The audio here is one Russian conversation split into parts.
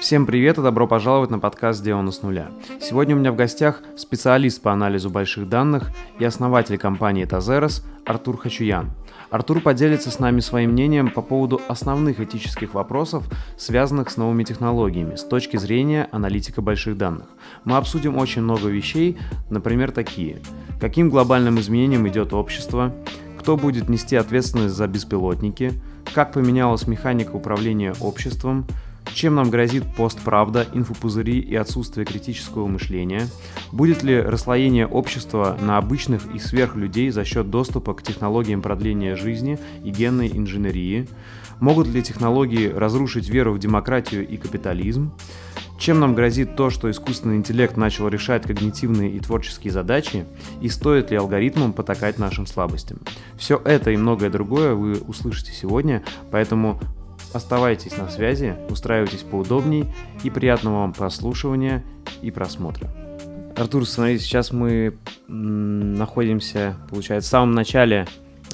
Всем привет и добро пожаловать на подкаст «Сделано с нуля». Сегодня у меня в гостях специалист по анализу больших данных и основатель компании Тазерос Артур Хачуян. Артур поделится с нами своим мнением по поводу основных этических вопросов, связанных с новыми технологиями с точки зрения аналитика больших данных. Мы обсудим очень много вещей, например, такие. Каким глобальным изменениям идет общество? Кто будет нести ответственность за беспилотники? Как поменялась механика управления обществом? Чем нам грозит постправда, инфопузыри и отсутствие критического мышления? Будет ли расслоение общества на обычных и сверхлюдей за счет доступа к технологиям продления жизни и генной инженерии? Могут ли технологии разрушить веру в демократию и капитализм? Чем нам грозит то, что искусственный интеллект начал решать когнитивные и творческие задачи, и стоит ли алгоритмам потакать нашим слабостям? Все это и многое другое вы услышите сегодня, поэтому Оставайтесь на связи, устраивайтесь поудобней и приятного вам прослушивания и просмотра. Артур, смотрите, сейчас мы находимся, получается, в самом начале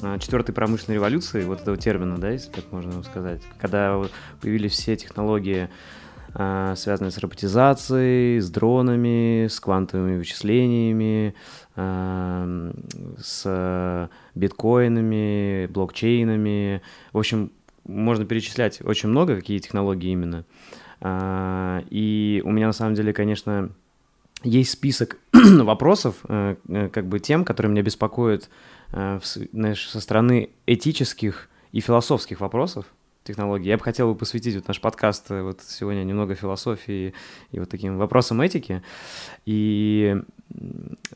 а, четвертой промышленной революции, вот этого термина, да, если так можно сказать, когда появились все технологии, а, связанные с роботизацией, с дронами, с квантовыми вычислениями, а, с биткоинами, блокчейнами. В общем, можно перечислять очень много, какие технологии именно. А, и у меня на самом деле, конечно, есть список вопросов, э, э, как бы тем, которые меня беспокоят э, знаешь, со стороны этических и философских вопросов технологий. Я бы хотел бы посвятить вот наш подкаст вот сегодня немного философии и вот таким вопросам этики. И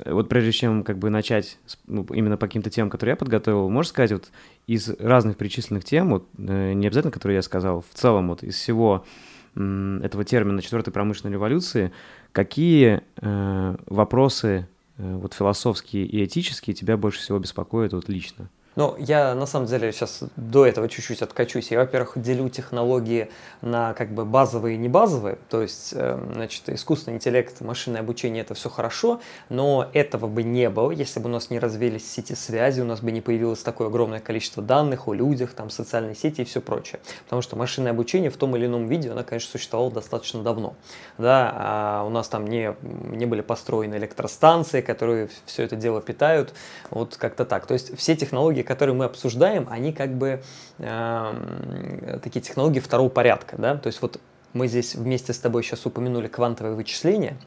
вот прежде чем как бы начать ну, именно по каким-то темам, которые я подготовил, можешь сказать вот из разных перечисленных тем, вот, э, не обязательно, которые я сказал, в целом вот из всего этого термина четвертой промышленной революции, какие э, вопросы э, вот философские и этические тебя больше всего беспокоят вот лично? Ну, я на самом деле сейчас до этого чуть-чуть откачусь. Я, во-первых, делю технологии на как бы базовые и не базовые. То есть, э, значит, искусственный интеллект, машинное обучение – это все хорошо, но этого бы не было, если бы у нас не развились сети связи, у нас бы не появилось такое огромное количество данных о людях, там, социальные сети и все прочее. Потому что машинное обучение в том или ином виде, оно, конечно, существовало достаточно давно. Да, а у нас там не, не были построены электростанции, которые все это дело питают. Вот как-то так. То есть, все технологии технологии, которые мы обсуждаем, они как бы э, такие технологии второго порядка, да, то есть вот мы здесь вместе с тобой сейчас упомянули квантовое вычисление –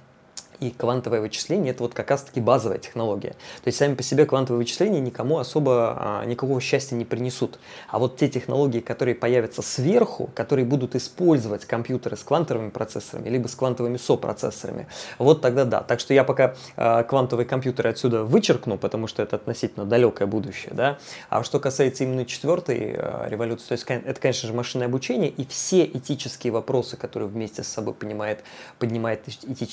и квантовое вычисление это вот как раз-таки базовая технология. То есть сами по себе квантовые вычисления никому особо а, никакого счастья не принесут. А вот те технологии, которые появятся сверху, которые будут использовать компьютеры с квантовыми процессорами, либо с квантовыми сопроцессорами, вот тогда да. Так что я пока а, квантовые компьютеры отсюда вычеркну, потому что это относительно далекое будущее. Да? А что касается именно четвертой а, революции, то есть это, конечно же, машинное обучение и все этические вопросы, которые вместе с собой понимает, поднимает,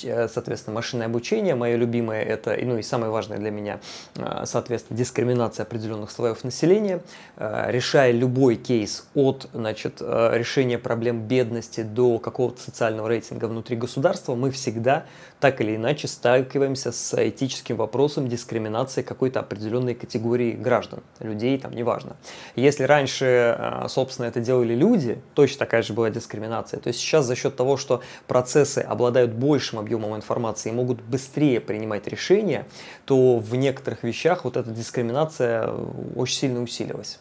э, соответственно, машинное обучение, мое любимое это, ну и самое важное для меня, а, соответственно, дискриминация определенных слоев населения, а, решая любой кейс от, значит, а, решения проблем бедности до какого-то социального рейтинга внутри государства, мы всегда так или иначе сталкиваемся с этическим вопросом дискриминации какой-то определенной категории граждан, людей, там, неважно. Если раньше, собственно, это делали люди, точно такая же была дискриминация, то есть сейчас за счет того, что процессы обладают большим объемом информации, информации и могут быстрее принимать решения, то в некоторых вещах вот эта дискриминация э, очень сильно усилилась.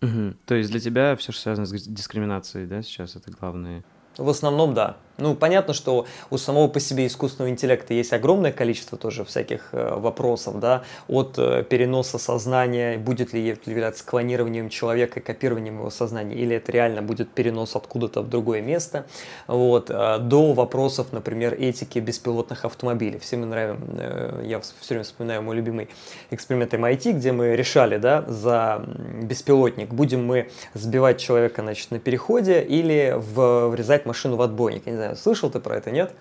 Угу. То есть для тебя все, что связано с дискриминацией, да, сейчас это главное? В основном, да. Ну, понятно, что у самого по себе искусственного интеллекта есть огромное количество тоже всяких э, вопросов, да, от э, переноса сознания, будет ли являться клонированием человека копированием его сознания, или это реально будет перенос откуда-то в другое место, вот, э, до вопросов, например, этики беспилотных автомобилей. Всем нравим, я все время вспоминаю мой любимый эксперимент MIT, где мы решали, да, за беспилотник, будем мы сбивать человека, значит, на переходе или в, врезать машину в отбойник, знаю, слышал ты про это, нет?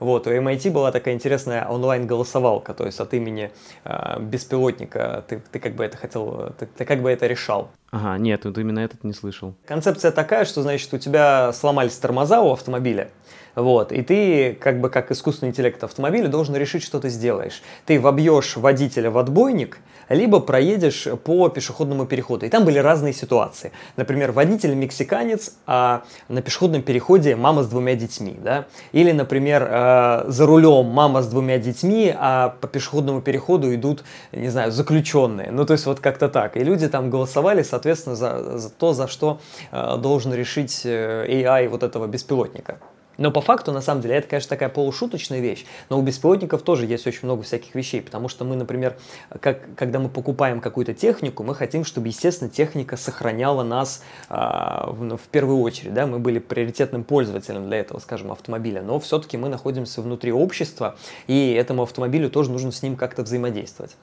Вот, у MIT была такая интересная онлайн-голосовалка, то есть от имени э, беспилотника ты, ты как бы это хотел, ты, ты как бы это решал. Ага, нет, вот именно этот не слышал. Концепция такая, что, значит, у тебя сломались тормоза у автомобиля, вот, и ты, как бы как искусственный интеллект автомобиля, должен решить, что ты сделаешь. Ты вобьешь водителя в отбойник, либо проедешь по пешеходному переходу. И там были разные ситуации. Например, водитель мексиканец, а на пешеходном переходе мама с двумя детьми. Да? Или, например, э, за рулем мама с двумя детьми, а по пешеходному переходу идут, не знаю, заключенные. Ну, то есть вот как-то так. И люди там голосовали, соответственно, за, за то, за что э, должен решить э, AI вот этого беспилотника. Но по факту, на самом деле, это, конечно, такая полушуточная вещь, но у беспилотников тоже есть очень много всяких вещей, потому что мы, например, как, когда мы покупаем какую-то технику, мы хотим, чтобы, естественно, техника сохраняла нас а, в, в первую очередь, да, мы были приоритетным пользователем для этого, скажем, автомобиля, но все-таки мы находимся внутри общества, и этому автомобилю тоже нужно с ним как-то взаимодействовать.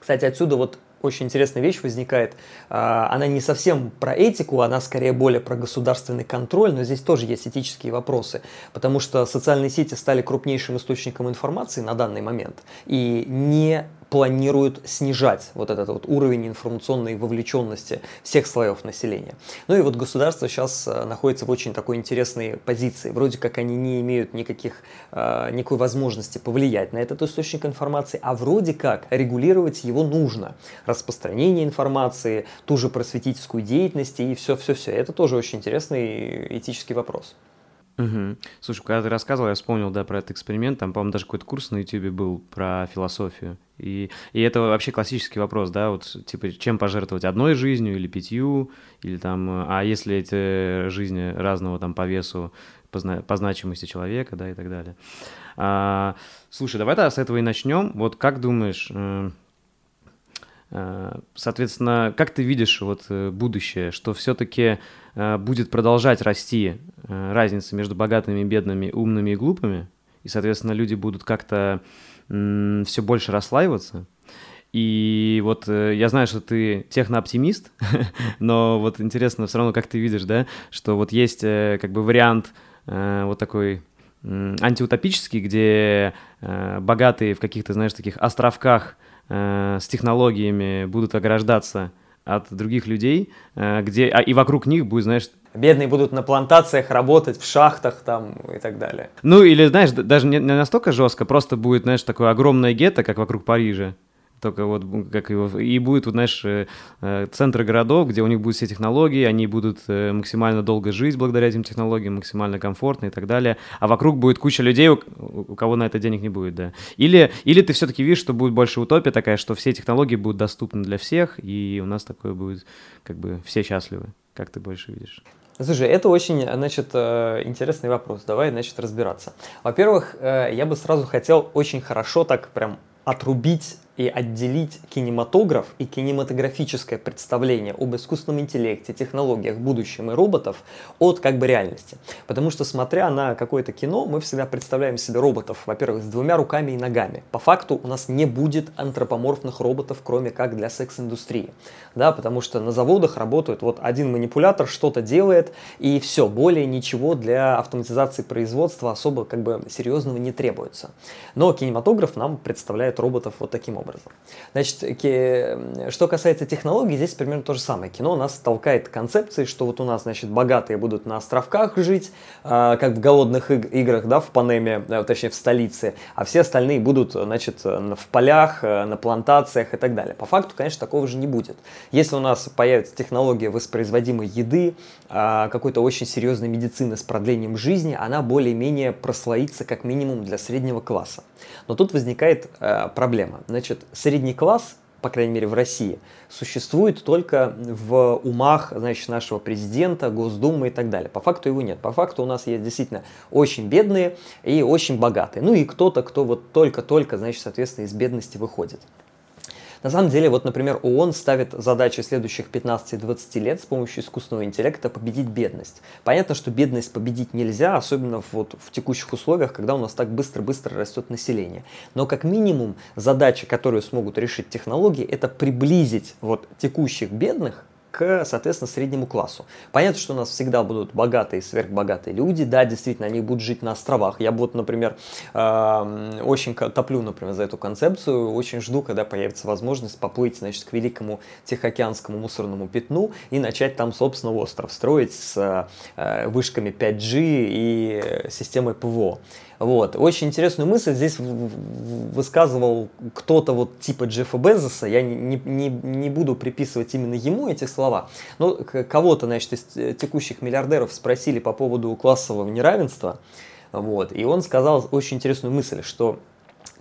Кстати, отсюда вот очень интересная вещь возникает. А, она не совсем про этику, она скорее более про государственный контроль, но здесь тоже есть этические вопросы, потому что социальные сети стали крупнейшим источником информации на данный момент и не планируют снижать вот этот вот уровень информационной вовлеченности всех слоев населения. Ну и вот государство сейчас э, находится в очень такой интересной позиции. Вроде как они не имеют никаких, э, никакой возможности повлиять на этот источник информации, а вроде как регулировать его нужно. Распространение информации, ту же просветительскую деятельность и все-все-все. Это тоже очень интересный этический вопрос. Угу. Слушай, когда ты рассказывал, я вспомнил, да, про этот эксперимент, там, по-моему, даже какой-то курс на YouTube был про философию. И, и это вообще классический вопрос, да, вот, типа, чем пожертвовать, одной жизнью или пятью, или там, а если эти жизни разного там по весу, по, по значимости человека, да, и так далее. А, слушай, давай тогда с этого и начнем. Вот как думаешь, э, соответственно, как ты видишь вот э, будущее, что все-таки Э, будет продолжать расти э, разница между богатыми и бедными, умными и глупыми, и, соответственно, люди будут как-то все больше расслаиваться. И вот э, я знаю, что ты технооптимист, но вот интересно все равно, как ты видишь, да, что вот есть как бы вариант вот такой антиутопический, где богатые в каких-то, знаешь, таких островках с технологиями будут ограждаться от других людей, э, где, а, и вокруг них будет, знаешь... Бедные будут на плантациях работать, в шахтах там и так далее. Ну или, знаешь, даже не настолько жестко, просто будет, знаешь, такое огромное гетто, как вокруг Парижа, только вот как его и будет вот знаешь э, э, центры городов где у них будут все технологии они будут э, максимально долго жить благодаря этим технологиям максимально комфортно и так далее а вокруг будет куча людей у, кого на это денег не будет да или или ты все-таки видишь что будет больше утопия такая что все технологии будут доступны для всех и у нас такое будет как бы все счастливы как ты больше видишь Слушай, это очень, значит, интересный вопрос. Давай, значит, разбираться. Во-первых, я бы сразу хотел очень хорошо так прям отрубить и отделить кинематограф и кинематографическое представление об искусственном интеллекте, технологиях, будущем и роботов от как бы реальности. Потому что смотря на какое-то кино, мы всегда представляем себе роботов, во-первых, с двумя руками и ногами. По факту у нас не будет антропоморфных роботов, кроме как для секс-индустрии. Да, потому что на заводах работают вот один манипулятор, что-то делает, и все, более ничего для автоматизации производства особо как бы серьезного не требуется. Но кинематограф нам представляет роботов вот таким образом образом. Значит, что касается технологий, здесь примерно то же самое. Кино нас толкает концепции, что вот у нас, значит, богатые будут на островках жить, а, как в голодных играх, да, в Панеме, э, точнее, в столице, а все остальные будут, значит, в полях, э, на плантациях и так далее. По факту, конечно, такого же не будет. Если у нас появится технология воспроизводимой еды, а, какой-то очень серьезной медицины с продлением жизни, она более-менее прослоится как минимум для среднего класса. Но тут возникает э, проблема. Значит, средний класс по крайней мере в России, существует только в умах значит, нашего президента, Госдумы и так далее. По факту его нет. По факту у нас есть действительно очень бедные и очень богатые. Ну и кто-то, кто вот только-только, значит, соответственно, из бедности выходит. На самом деле, вот, например, ООН ставит задачи следующих 15-20 лет с помощью искусственного интеллекта победить бедность. Понятно, что бедность победить нельзя, особенно вот в текущих условиях, когда у нас так быстро-быстро растет население. Но как минимум задача, которую смогут решить технологии, это приблизить вот текущих бедных к, соответственно, среднему классу. Понятно, что у нас всегда будут богатые, сверхбогатые люди, да, действительно, они будут жить на островах. Я вот, например, э, очень топлю, например, за эту концепцию, очень жду, когда появится возможность поплыть, значит, к великому Тихоокеанскому мусорному пятну и начать там, собственно, остров строить с э, вышками 5G и системой ПВО. Вот. Очень интересную мысль здесь высказывал кто-то вот типа Джеффа Безоса, я не, не, не буду приписывать именно ему эти слова, но кого-то, значит, из текущих миллиардеров спросили по поводу классового неравенства, вот, и он сказал очень интересную мысль, что,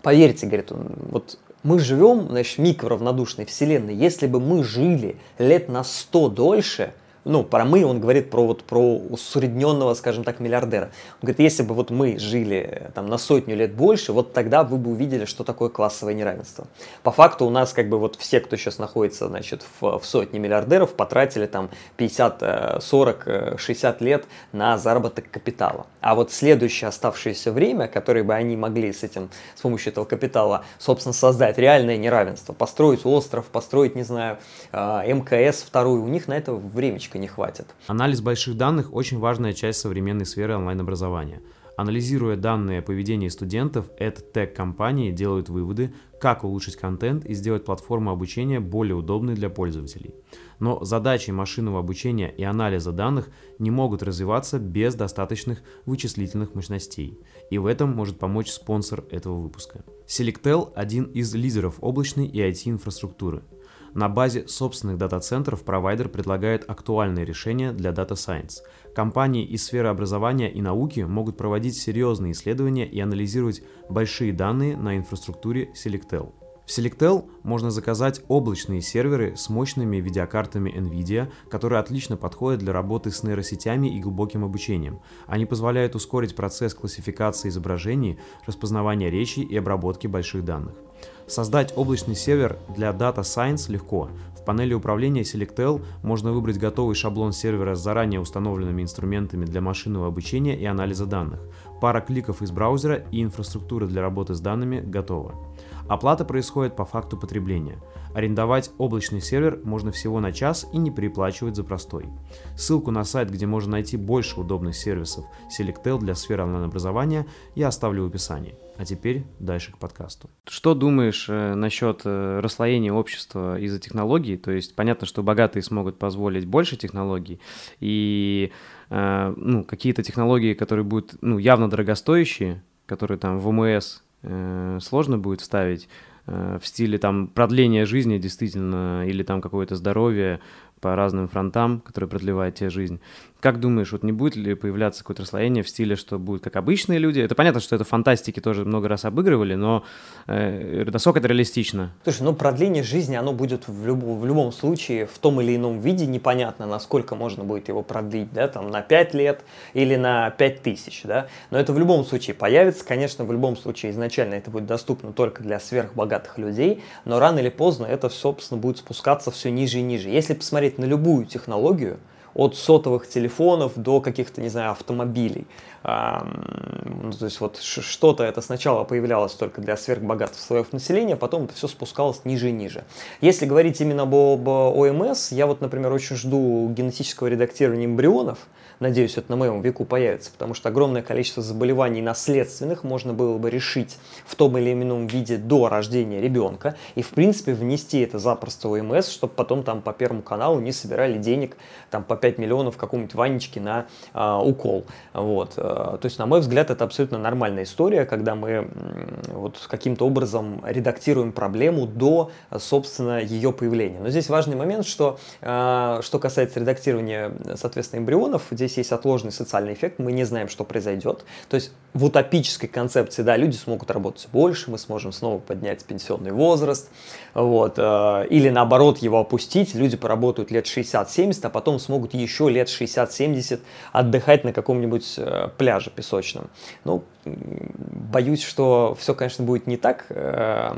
поверьте, говорит он, вот мы живем, значит, микроравнодушной вселенной, если бы мы жили лет на 100 дольше – ну, про мы, он говорит про вот про усредненного, скажем так, миллиардера. Он говорит, если бы вот мы жили там на сотню лет больше, вот тогда вы бы увидели, что такое классовое неравенство. По факту у нас как бы вот все, кто сейчас находится, значит, в, в сотне миллиардеров, потратили там 50, 40, 60 лет на заработок капитала. А вот следующее оставшееся время, которое бы они могли с этим, с помощью этого капитала, собственно, создать реальное неравенство, построить остров, построить, не знаю, э, МКС вторую, у них на это времечко не хватит. Анализ больших данных – очень важная часть современной сферы онлайн-образования. Анализируя данные о поведении студентов, EdTech-компании делают выводы, как улучшить контент и сделать платформу обучения более удобной для пользователей. Но задачи машинного обучения и анализа данных не могут развиваться без достаточных вычислительных мощностей. И в этом может помочь спонсор этого выпуска. Selectel – один из лидеров облачной и IT-инфраструктуры – на базе собственных дата-центров провайдер предлагает актуальные решения для Data Science. Компании из сферы образования и науки могут проводить серьезные исследования и анализировать большие данные на инфраструктуре Selectel. В Selectel можно заказать облачные серверы с мощными видеокартами NVIDIA, которые отлично подходят для работы с нейросетями и глубоким обучением. Они позволяют ускорить процесс классификации изображений, распознавания речи и обработки больших данных. Создать облачный сервер для Data Science легко. В панели управления Selectel можно выбрать готовый шаблон сервера с заранее установленными инструментами для машинного обучения и анализа данных. Пара кликов из браузера и инфраструктура для работы с данными готова. Оплата происходит по факту потребления. Арендовать облачный сервер можно всего на час и не переплачивать за простой. Ссылку на сайт, где можно найти больше удобных сервисов Selectel для сферы онлайн-образования, я оставлю в описании. А теперь дальше к подкасту. Что думаешь э, насчет э, расслоения общества из-за технологий? То есть понятно, что богатые смогут позволить больше технологий, и э, ну, какие-то технологии, которые будут ну, явно дорогостоящие, которые там в ОМС э, сложно будет вставить, э, в стиле там продления жизни действительно, или там какое-то здоровье по разным фронтам, которые продлевают тебе жизнь. Как думаешь, вот не будет ли появляться какое-то расслоение в стиле, что будут как обычные люди? Это понятно, что это фантастики тоже много раз обыгрывали, но э, насколько это реалистично? Слушай, ну продление жизни, оно будет в, люб, в любом случае в том или ином виде. Непонятно, насколько можно будет его продлить, да, там на 5 лет или на 5 тысяч, да. Но это в любом случае появится. Конечно, в любом случае изначально это будет доступно только для сверхбогатых людей, но рано или поздно это, собственно, будет спускаться все ниже и ниже. Если посмотреть на любую технологию, от сотовых телефонов до каких-то, не знаю, автомобилей. Ну, то есть вот что-то это сначала появлялось только для сверхбогатых слоев населения, потом это все спускалось ниже и ниже. Если говорить именно об, ОМС, я вот, например, очень жду генетического редактирования эмбрионов, Надеюсь, это на моем веку появится, потому что огромное количество заболеваний наследственных можно было бы решить в том или ином виде до рождения ребенка и, в принципе, внести это запросто в ОМС, чтобы потом там по Первому каналу не собирали денег там по 5 миллионов какому-нибудь Ванечке на а, укол. Вот. То есть, на мой взгляд, это абсолютно нормальная история, когда мы вот каким-то образом редактируем проблему до, собственно, ее появления. Но здесь важный момент, что, а, что касается редактирования, соответственно, эмбрионов, здесь есть отложенный социальный эффект, мы не знаем, что произойдет. То есть в утопической концепции, да, люди смогут работать больше, мы сможем снова поднять пенсионный возраст, вот, э, или наоборот его опустить, люди поработают лет 60-70, а потом смогут еще лет 60-70 отдыхать на каком-нибудь э, пляже песочном. Ну, боюсь, что все, конечно, будет не так, э,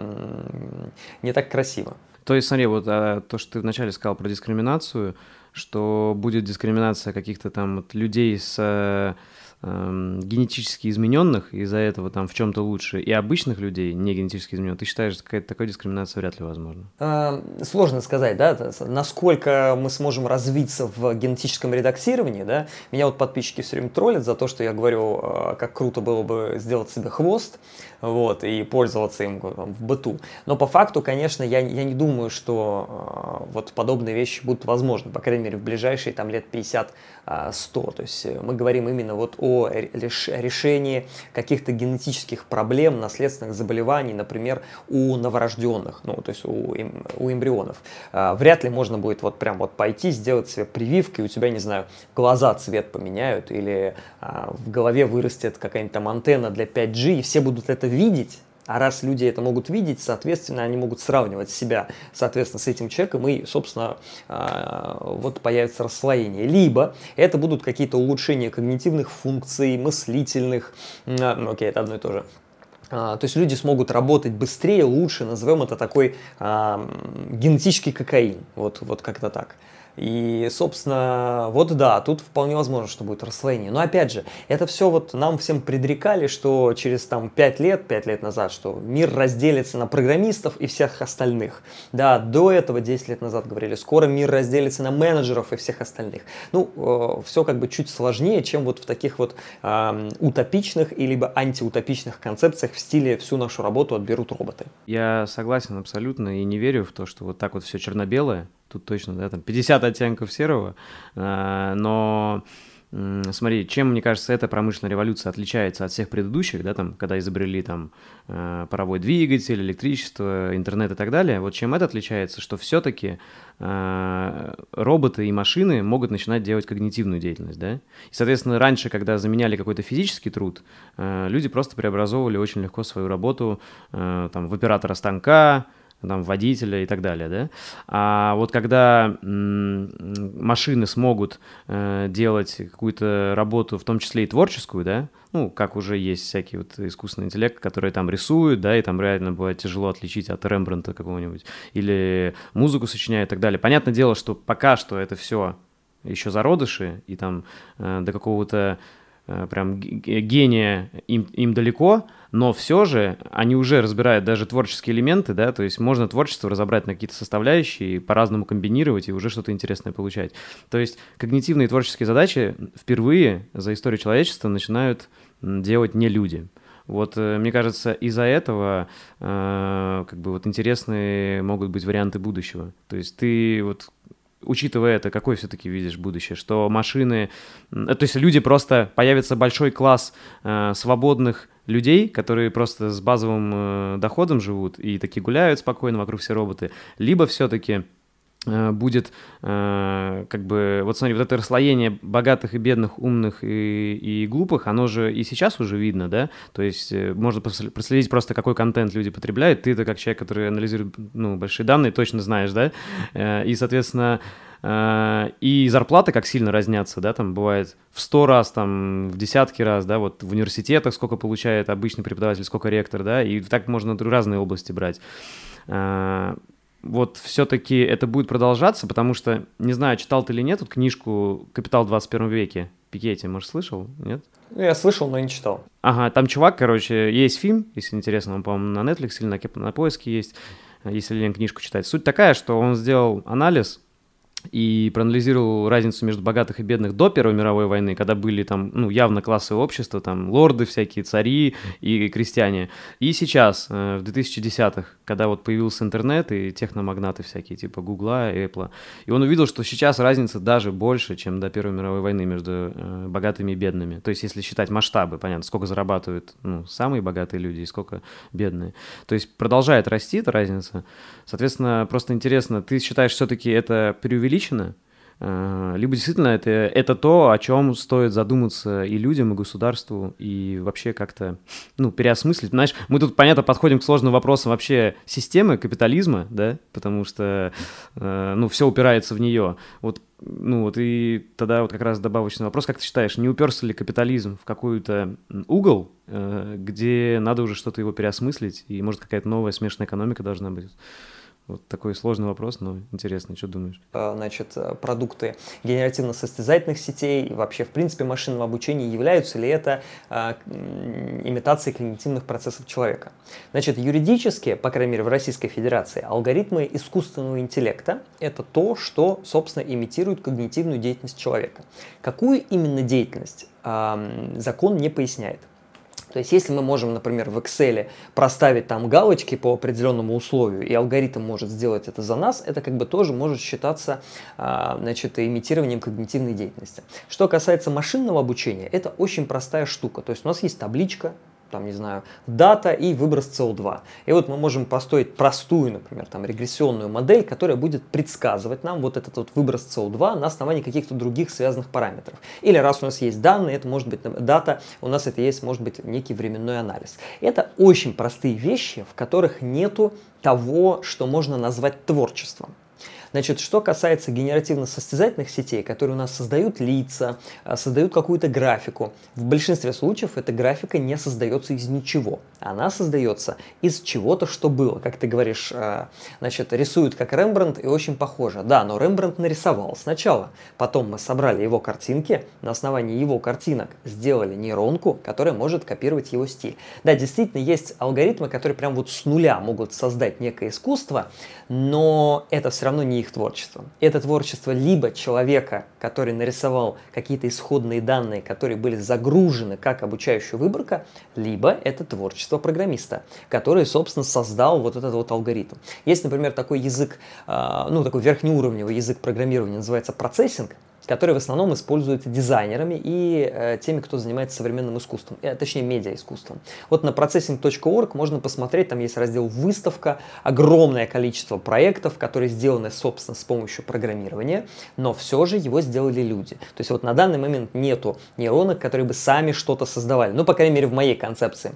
не так красиво. То есть, смотри, вот а, то, что ты вначале сказал про дискриминацию, что будет дискриминация каких-то там вот людей с Эм, генетически измененных, из-за этого там в чем-то лучше, и обычных людей, не генетически измененных, ты считаешь, что какая-то такая дискриминация вряд ли возможна? Э, сложно сказать, да, насколько мы сможем развиться в генетическом редактировании, да. Меня вот подписчики все время троллят за то, что я говорю, а, как круто было бы сделать себе хвост, вот, и пользоваться им там, в быту. Но по факту, конечно, я, я не думаю, что а, вот подобные вещи будут возможны, по крайней мере, в ближайшие там лет 50 а, 100. То есть э, мы говорим именно вот о решении каких-то генетических проблем, наследственных заболеваний, например, у новорожденных, ну, то есть у, эм, у эмбрионов. А, вряд ли можно будет вот прям вот пойти, сделать себе прививку, и у тебя, не знаю, глаза цвет поменяют, или а, в голове вырастет какая-нибудь там антенна для 5G, и все будут это видеть, а раз люди это могут видеть, соответственно, они могут сравнивать себя, соответственно, с этим человеком, и, собственно, а, вот появится расслоение. Либо это будут какие-то улучшения когнитивных функций, мыслительных, а, ну, окей, это одно и то же. А, то есть люди смогут работать быстрее, лучше, назовем это такой генетический кокаин, вот, вот как-то так. И, собственно, вот да, тут вполне возможно, что будет расслоение. Но опять же, это все вот нам всем предрекали, что через там 5 лет, 5 лет назад, что мир разделится на программистов и всех остальных. Да, до этого 10 лет назад говорили, скоро мир разделится на менеджеров и всех остальных. Ну, э, все как бы чуть сложнее, чем вот в таких вот э, утопичных и либо антиутопичных концепциях в стиле всю нашу работу отберут роботы. Я согласен абсолютно и не верю в то, что вот так вот все черно-белое тут точно, да, там 50 оттенков серого, а, но смотри, чем, мне кажется, эта промышленная революция отличается от всех предыдущих, да, там, когда изобрели там а, паровой двигатель, электричество, интернет и так далее, вот чем это отличается, что все-таки а, роботы и машины могут начинать делать когнитивную деятельность, да, и, соответственно, раньше, когда заменяли какой-то физический труд, люди просто преобразовывали очень легко свою работу там в оператора станка, там, водителя и так далее, да. А вот когда машины смогут э, делать какую-то работу, в том числе и творческую, да, ну, как уже есть всякий вот искусственный интеллект, который там рисует, да, и там реально бывает тяжело отличить от Рембранта какого-нибудь, или музыку сочиняет и так далее. Понятное дело, что пока что это все еще зародыши, и там э, до какого-то Э, прям гения им, им далеко, но все же они уже разбирают даже творческие элементы, да, то есть можно творчество разобрать на какие-то составляющие, по-разному комбинировать и уже что-то интересное получать. То есть когнитивные творческие задачи впервые за историю человечества начинают делать не люди. Вот, э, мне кажется, из-за этого э, как бы вот интересные могут быть варианты будущего. То есть ты вот учитывая это, какое все-таки видишь будущее? Что машины, то есть люди просто, появится большой класс э, свободных людей, которые просто с базовым э, доходом живут и такие гуляют спокойно, вокруг все роботы, либо все-таки Э, будет э, как бы, вот смотри, вот это расслоение богатых и бедных, умных и, и глупых, оно же и сейчас уже видно, да, то есть можно проследить просто, какой контент люди потребляют, ты это как человек, который анализирует, ну, большие данные, точно знаешь, да, и, соответственно, и зарплаты как сильно разнятся, да, там бывает в сто раз, там в десятки раз, да, вот в университетах сколько получает обычный преподаватель, сколько ректор, да, и так можно разные области брать вот все-таки это будет продолжаться, потому что, не знаю, читал ты или нет, тут книжку «Капитал в 21 веке» Пикетти, может, слышал, нет? Ну, я слышал, но не читал. Ага, там чувак, короче, есть фильм, если интересно, он, по-моему, на Netflix или на, на поиске есть, если Лен книжку читать. Суть такая, что он сделал анализ и проанализировал разницу между богатых и бедных до Первой мировой войны, когда были там, ну, явно классовые общества, там, лорды всякие, цари и крестьяне. И сейчас, э, в 2010-х, когда вот появился интернет и техномагнаты всякие, типа Гугла, Apple, и он увидел, что сейчас разница даже больше, чем до Первой мировой войны между э, богатыми и бедными. То есть, если считать масштабы, понятно, сколько зарабатывают, ну, самые богатые люди и сколько бедные. То есть, продолжает расти эта разница. Соответственно, просто интересно, ты считаешь все-таки это преувеличение преувеличено, э, либо действительно это, это то, о чем стоит задуматься и людям, и государству, и вообще как-то, ну, переосмыслить. Знаешь, мы тут, понятно, подходим к сложным вопросам вообще системы капитализма, да, потому что, э, ну, все упирается в нее. Вот, ну, вот и тогда вот как раз добавочный вопрос, как ты считаешь, не уперся ли капитализм в какой-то угол, э, где надо уже что-то его переосмыслить, и, может, какая-то новая смешанная экономика должна быть? Вот такой сложный вопрос, но интересно, что думаешь? Э, значит, э, продукты генеративно-состязательных сетей, вообще, в принципе, машинного обучения, являются ли это э, имитацией когнитивных процессов человека? Значит, юридически, по крайней мере, в Российской Федерации, алгоритмы искусственного интеллекта – это то, что, собственно, имитирует когнитивную деятельность человека. Какую именно деятельность э, закон не поясняет. То есть, если мы можем, например, в Excel проставить там галочки по определенному условию, и алгоритм может сделать это за нас, это как бы тоже может считаться а, значит, имитированием когнитивной деятельности. Что касается машинного обучения, это очень простая штука. То есть, у нас есть табличка, там, не знаю, дата и выброс СО2. И вот мы можем построить простую, например, там, регрессионную модель, которая будет предсказывать нам вот этот вот выброс СО2 на основании каких-то других связанных параметров. Или раз у нас есть данные, это может быть дата, у нас это есть, может быть, некий временной анализ. Это очень простые вещи, в которых нету того, что можно назвать творчеством. Значит, что касается генеративно-состязательных сетей, которые у нас создают лица, а, создают какую-то графику, в большинстве случаев эта графика не создается из ничего. Она создается из чего-то, что было. Как ты говоришь, а, значит, рисуют как Рембрандт и очень похоже. Да, но Рембрандт нарисовал сначала. Потом мы собрали его картинки, на основании его картинок сделали нейронку, которая может копировать его стиль. Да, действительно, есть алгоритмы, которые прям вот с нуля могут создать некое искусство, но это все равно не их творчеством. Это творчество либо человека, который нарисовал какие-то исходные данные, которые были загружены как обучающая выборка, либо это творчество программиста, который, собственно, создал вот этот вот алгоритм. Есть, например, такой язык, а, ну, такой верхнеуровневый язык программирования, называется процессинг, который в основном используется дизайнерами и э, теми, кто занимается современным искусством, э, точнее медиаискусством. Вот на processing.org можно посмотреть, там есть раздел «Выставка», огромное количество проектов, которые сделаны, собственно, с помощью программирования, но все же его сделали люди. То есть вот на данный момент нету нейронок, которые бы сами что-то создавали, ну, по крайней мере, в моей концепции.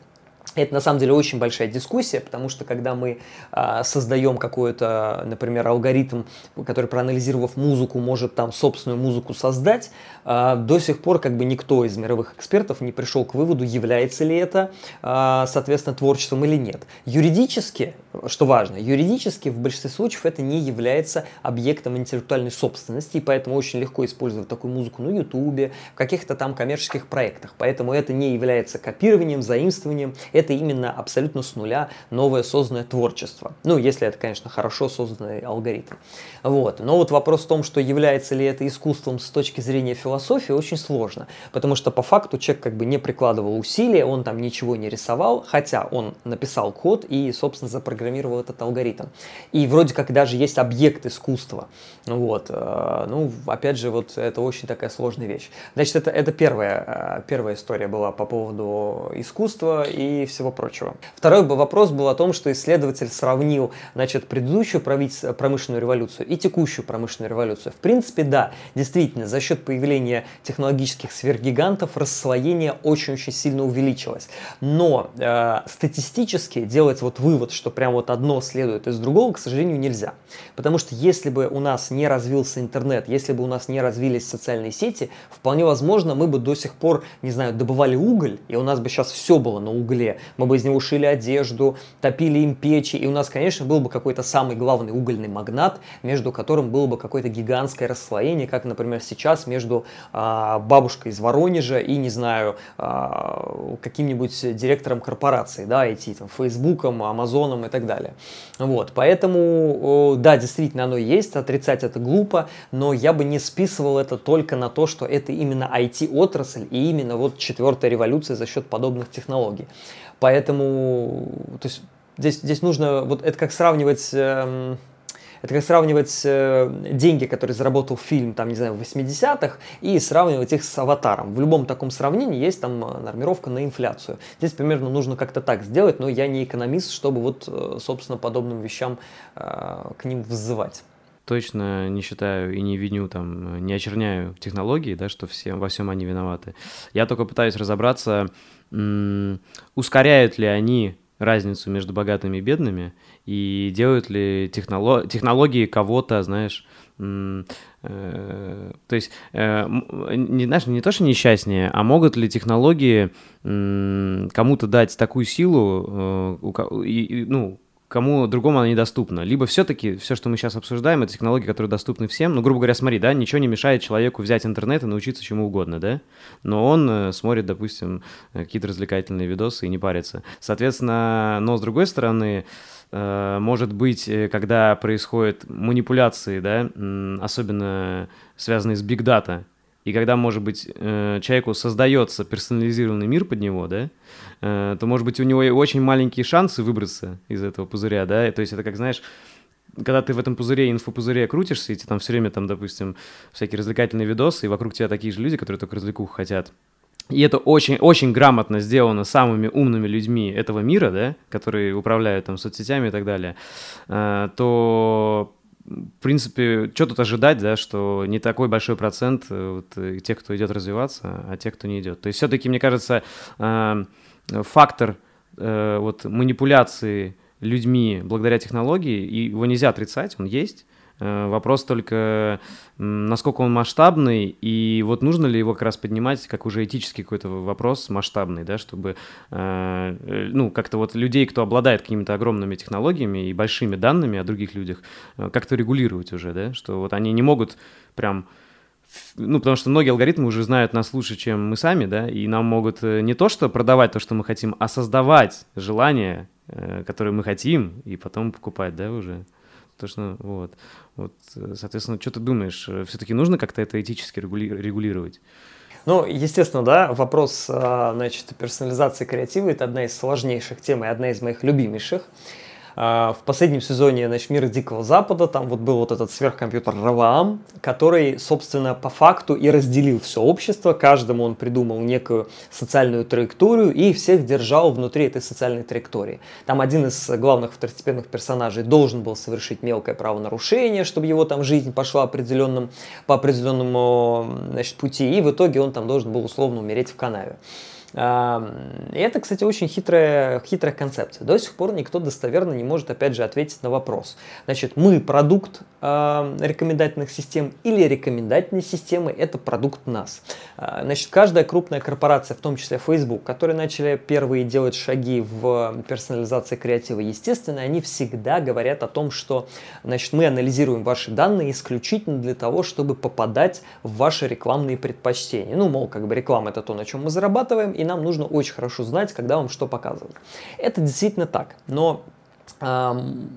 Это на самом деле очень большая дискуссия, потому что когда мы а, создаем какой-то, например, алгоритм, который, проанализировав музыку, может там собственную музыку создать, а, до сих пор как бы никто из мировых экспертов не пришел к выводу, является ли это, а, соответственно, творчеством или нет. Юридически, что важно, юридически в большинстве случаев это не является объектом интеллектуальной собственности, и поэтому очень легко использовать такую музыку на Ютубе, в каких-то там коммерческих проектах. Поэтому это не является копированием, заимствованием, это именно абсолютно с нуля новое созданное творчество. Ну, если это, конечно, хорошо созданный алгоритм. Вот. Но вот вопрос в том, что является ли это искусством с точки зрения философии, очень сложно. Потому что по факту человек как бы не прикладывал усилия, он там ничего не рисовал, хотя он написал код и, собственно, запрограммировал этот алгоритм. И вроде как даже есть объект искусства. Вот. Э, ну, опять же, вот это очень такая сложная вещь. Значит, это, это первая, э, первая история была по поводу искусства и всего прочего. Второй вопрос был о том, что исследователь сравнил значит, предыдущую промышленную революцию и текущую промышленную революцию. В принципе, да, действительно, за счет появления технологических сверхгигантов расслоение очень-очень сильно увеличилось. Но э, статистически делать вот вывод, что прям вот одно следует из другого, к сожалению, нельзя. Потому что если бы у нас не развился интернет, если бы у нас не развились социальные сети, вполне возможно, мы бы до сих пор, не знаю, добывали уголь, и у нас бы сейчас все было на угле мы бы из него шили одежду, топили им печи, и у нас, конечно, был бы какой-то самый главный угольный магнат, между которым было бы какое-то гигантское расслоение, как, например, сейчас между а, бабушкой из Воронежа и, не знаю, а, каким-нибудь директором корпорации, да, IT, там, Фейсбуком, Амазоном и так далее. Вот, поэтому, да, действительно, оно есть, отрицать это глупо, но я бы не списывал это только на то, что это именно IT-отрасль и именно вот четвертая революция за счет подобных технологий. Поэтому, то есть здесь, здесь нужно, вот это как сравнивать... Э, это как сравнивать э, деньги, которые заработал фильм, там, не знаю, в 80-х, и сравнивать их с аватаром. В любом таком сравнении есть там э, нормировка на инфляцию. Здесь примерно нужно как-то так сделать, но я не экономист, чтобы вот, э, собственно, подобным вещам э, к ним взывать точно не считаю и не виню там, не очерняю технологии, да, что все, во всем они виноваты. Я только пытаюсь разобраться, ускоряют ли они разницу между богатыми и бедными, и делают ли технолог... технологии кого-то, знаешь, э, то есть, э, не, знаешь, не то, что несчастнее, а могут ли технологии кому-то дать такую силу, э, ну, кому другому она недоступна. Либо все-таки все, что мы сейчас обсуждаем, это технологии, которые доступны всем. Ну, грубо говоря, смотри, да, ничего не мешает человеку взять интернет и научиться чему угодно, да? Но он э, смотрит, допустим, какие-то развлекательные видосы и не парится. Соответственно, но с другой стороны, э, может быть, э, когда происходят манипуляции, да, особенно связанные с биг дата, и когда, может быть, э, человеку создается персонализированный мир под него, да, э, то, может быть, у него очень маленькие шансы выбраться из этого пузыря, да, то есть это как, знаешь, когда ты в этом пузыре, инфопузыре крутишься, и тебе там все время, там, допустим, всякие развлекательные видосы, и вокруг тебя такие же люди, которые только развлекуху хотят, и это очень, очень грамотно сделано самыми умными людьми этого мира, да, которые управляют там соцсетями и так далее, э, то в принципе, что тут ожидать, да, что не такой большой процент э, вот, э, тех, кто идет развиваться, а тех, кто не идет. То есть все-таки, мне кажется, э, фактор вот, манипуляции людьми благодаря технологии, его нельзя отрицать, он есть, вопрос только, насколько он масштабный, и вот нужно ли его как раз поднимать как уже этический какой-то вопрос масштабный, да, чтобы, э, э, ну, как-то вот людей, кто обладает какими-то огромными технологиями и большими данными о других людях, как-то регулировать уже, да, что вот они не могут прям ну, потому что многие алгоритмы уже знают нас лучше, чем мы сами, да, и нам могут не то, что продавать то, что мы хотим, а создавать желание, которое мы хотим, и потом покупать, да, уже. То, что, вот. Вот, э, соответственно, что ты думаешь, э, все-таки нужно как-то это этически регулировать? Ну, естественно, да, вопрос, а, значит, персонализации креатива – это одна из сложнейших тем и одна из моих любимейших. А, в последнем сезоне значит, «Мира Дикого Запада» там вот был вот этот сверхкомпьютер Раваам, который, собственно, по факту и разделил все общество. Каждому он придумал некую социальную траекторию и всех держал внутри этой социальной траектории. Там один из главных второстепенных персонажей должен был совершить мелкое правонарушение, чтобы его там жизнь пошла определенным, по определенному значит, пути, и в итоге он там должен был условно умереть в канаве. И это, кстати, очень хитрая, хитрая концепция. До сих пор никто достоверно не может, опять же, ответить на вопрос. Значит, мы продукт рекомендательных систем или рекомендательные системы – это продукт нас. А, значит, каждая крупная корпорация, в том числе Facebook, которые начали первые делать шаги в персонализации креатива, естественно, они всегда говорят о том, что значит, мы анализируем ваши данные исключительно для того, чтобы попадать в ваши рекламные предпочтения. Ну, мол, как бы реклама – это то, на чем мы зарабатываем, и нам нужно очень хорошо знать, когда вам что показывают. Это действительно так, но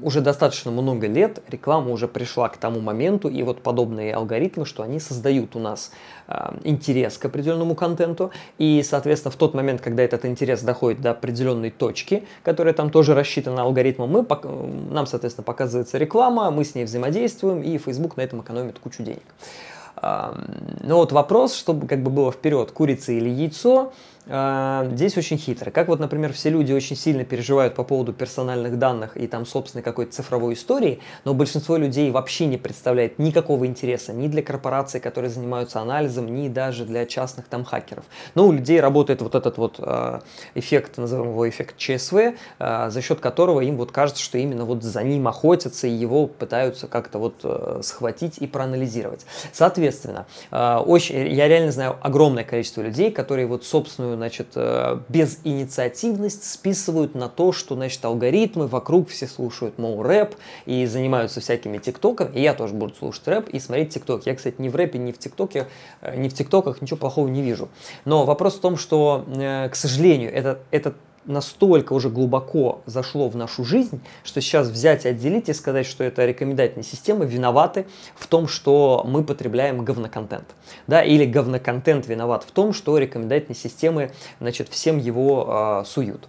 уже достаточно много лет реклама уже пришла к тому моменту, и вот подобные алгоритмы, что они создают у нас интерес к определенному контенту, и, соответственно, в тот момент, когда этот интерес доходит до определенной точки, которая там тоже рассчитана алгоритмом, мы, нам, соответственно, показывается реклама, мы с ней взаимодействуем, и Facebook на этом экономит кучу денег. Но вот вопрос, чтобы как бы было вперед, курица или яйцо, а, здесь очень хитро. Как вот, например, все люди очень сильно переживают по поводу персональных данных и там собственной какой-то цифровой истории, но большинство людей вообще не представляет никакого интереса ни для корпораций, которые занимаются анализом, ни даже для частных там хакеров. Но у людей работает вот этот вот э, эффект, назовем его эффект ЧСВ, э, за счет которого им вот кажется, что именно вот за ним охотятся и его пытаются как-то вот э, схватить и проанализировать. Соответственно, очень, я реально знаю огромное количество людей, которые вот собственную значит, э, безинициативность списывают на то, что, значит, алгоритмы вокруг все слушают, мол, рэп и занимаются всякими тиктоками. И я тоже буду слушать рэп и смотреть тикток. Я, кстати, ни в рэпе, ни в тиктоке, э, ни в тиктоках ничего плохого не вижу. Но вопрос в том, что, э, к сожалению, это, этот настолько уже глубоко зашло в нашу жизнь, что сейчас взять и отделить и сказать, что это рекомендательные системы виноваты в том, что мы потребляем говноконтент. Да, или говноконтент виноват в том, что рекомендательные системы значит, всем его э, суют.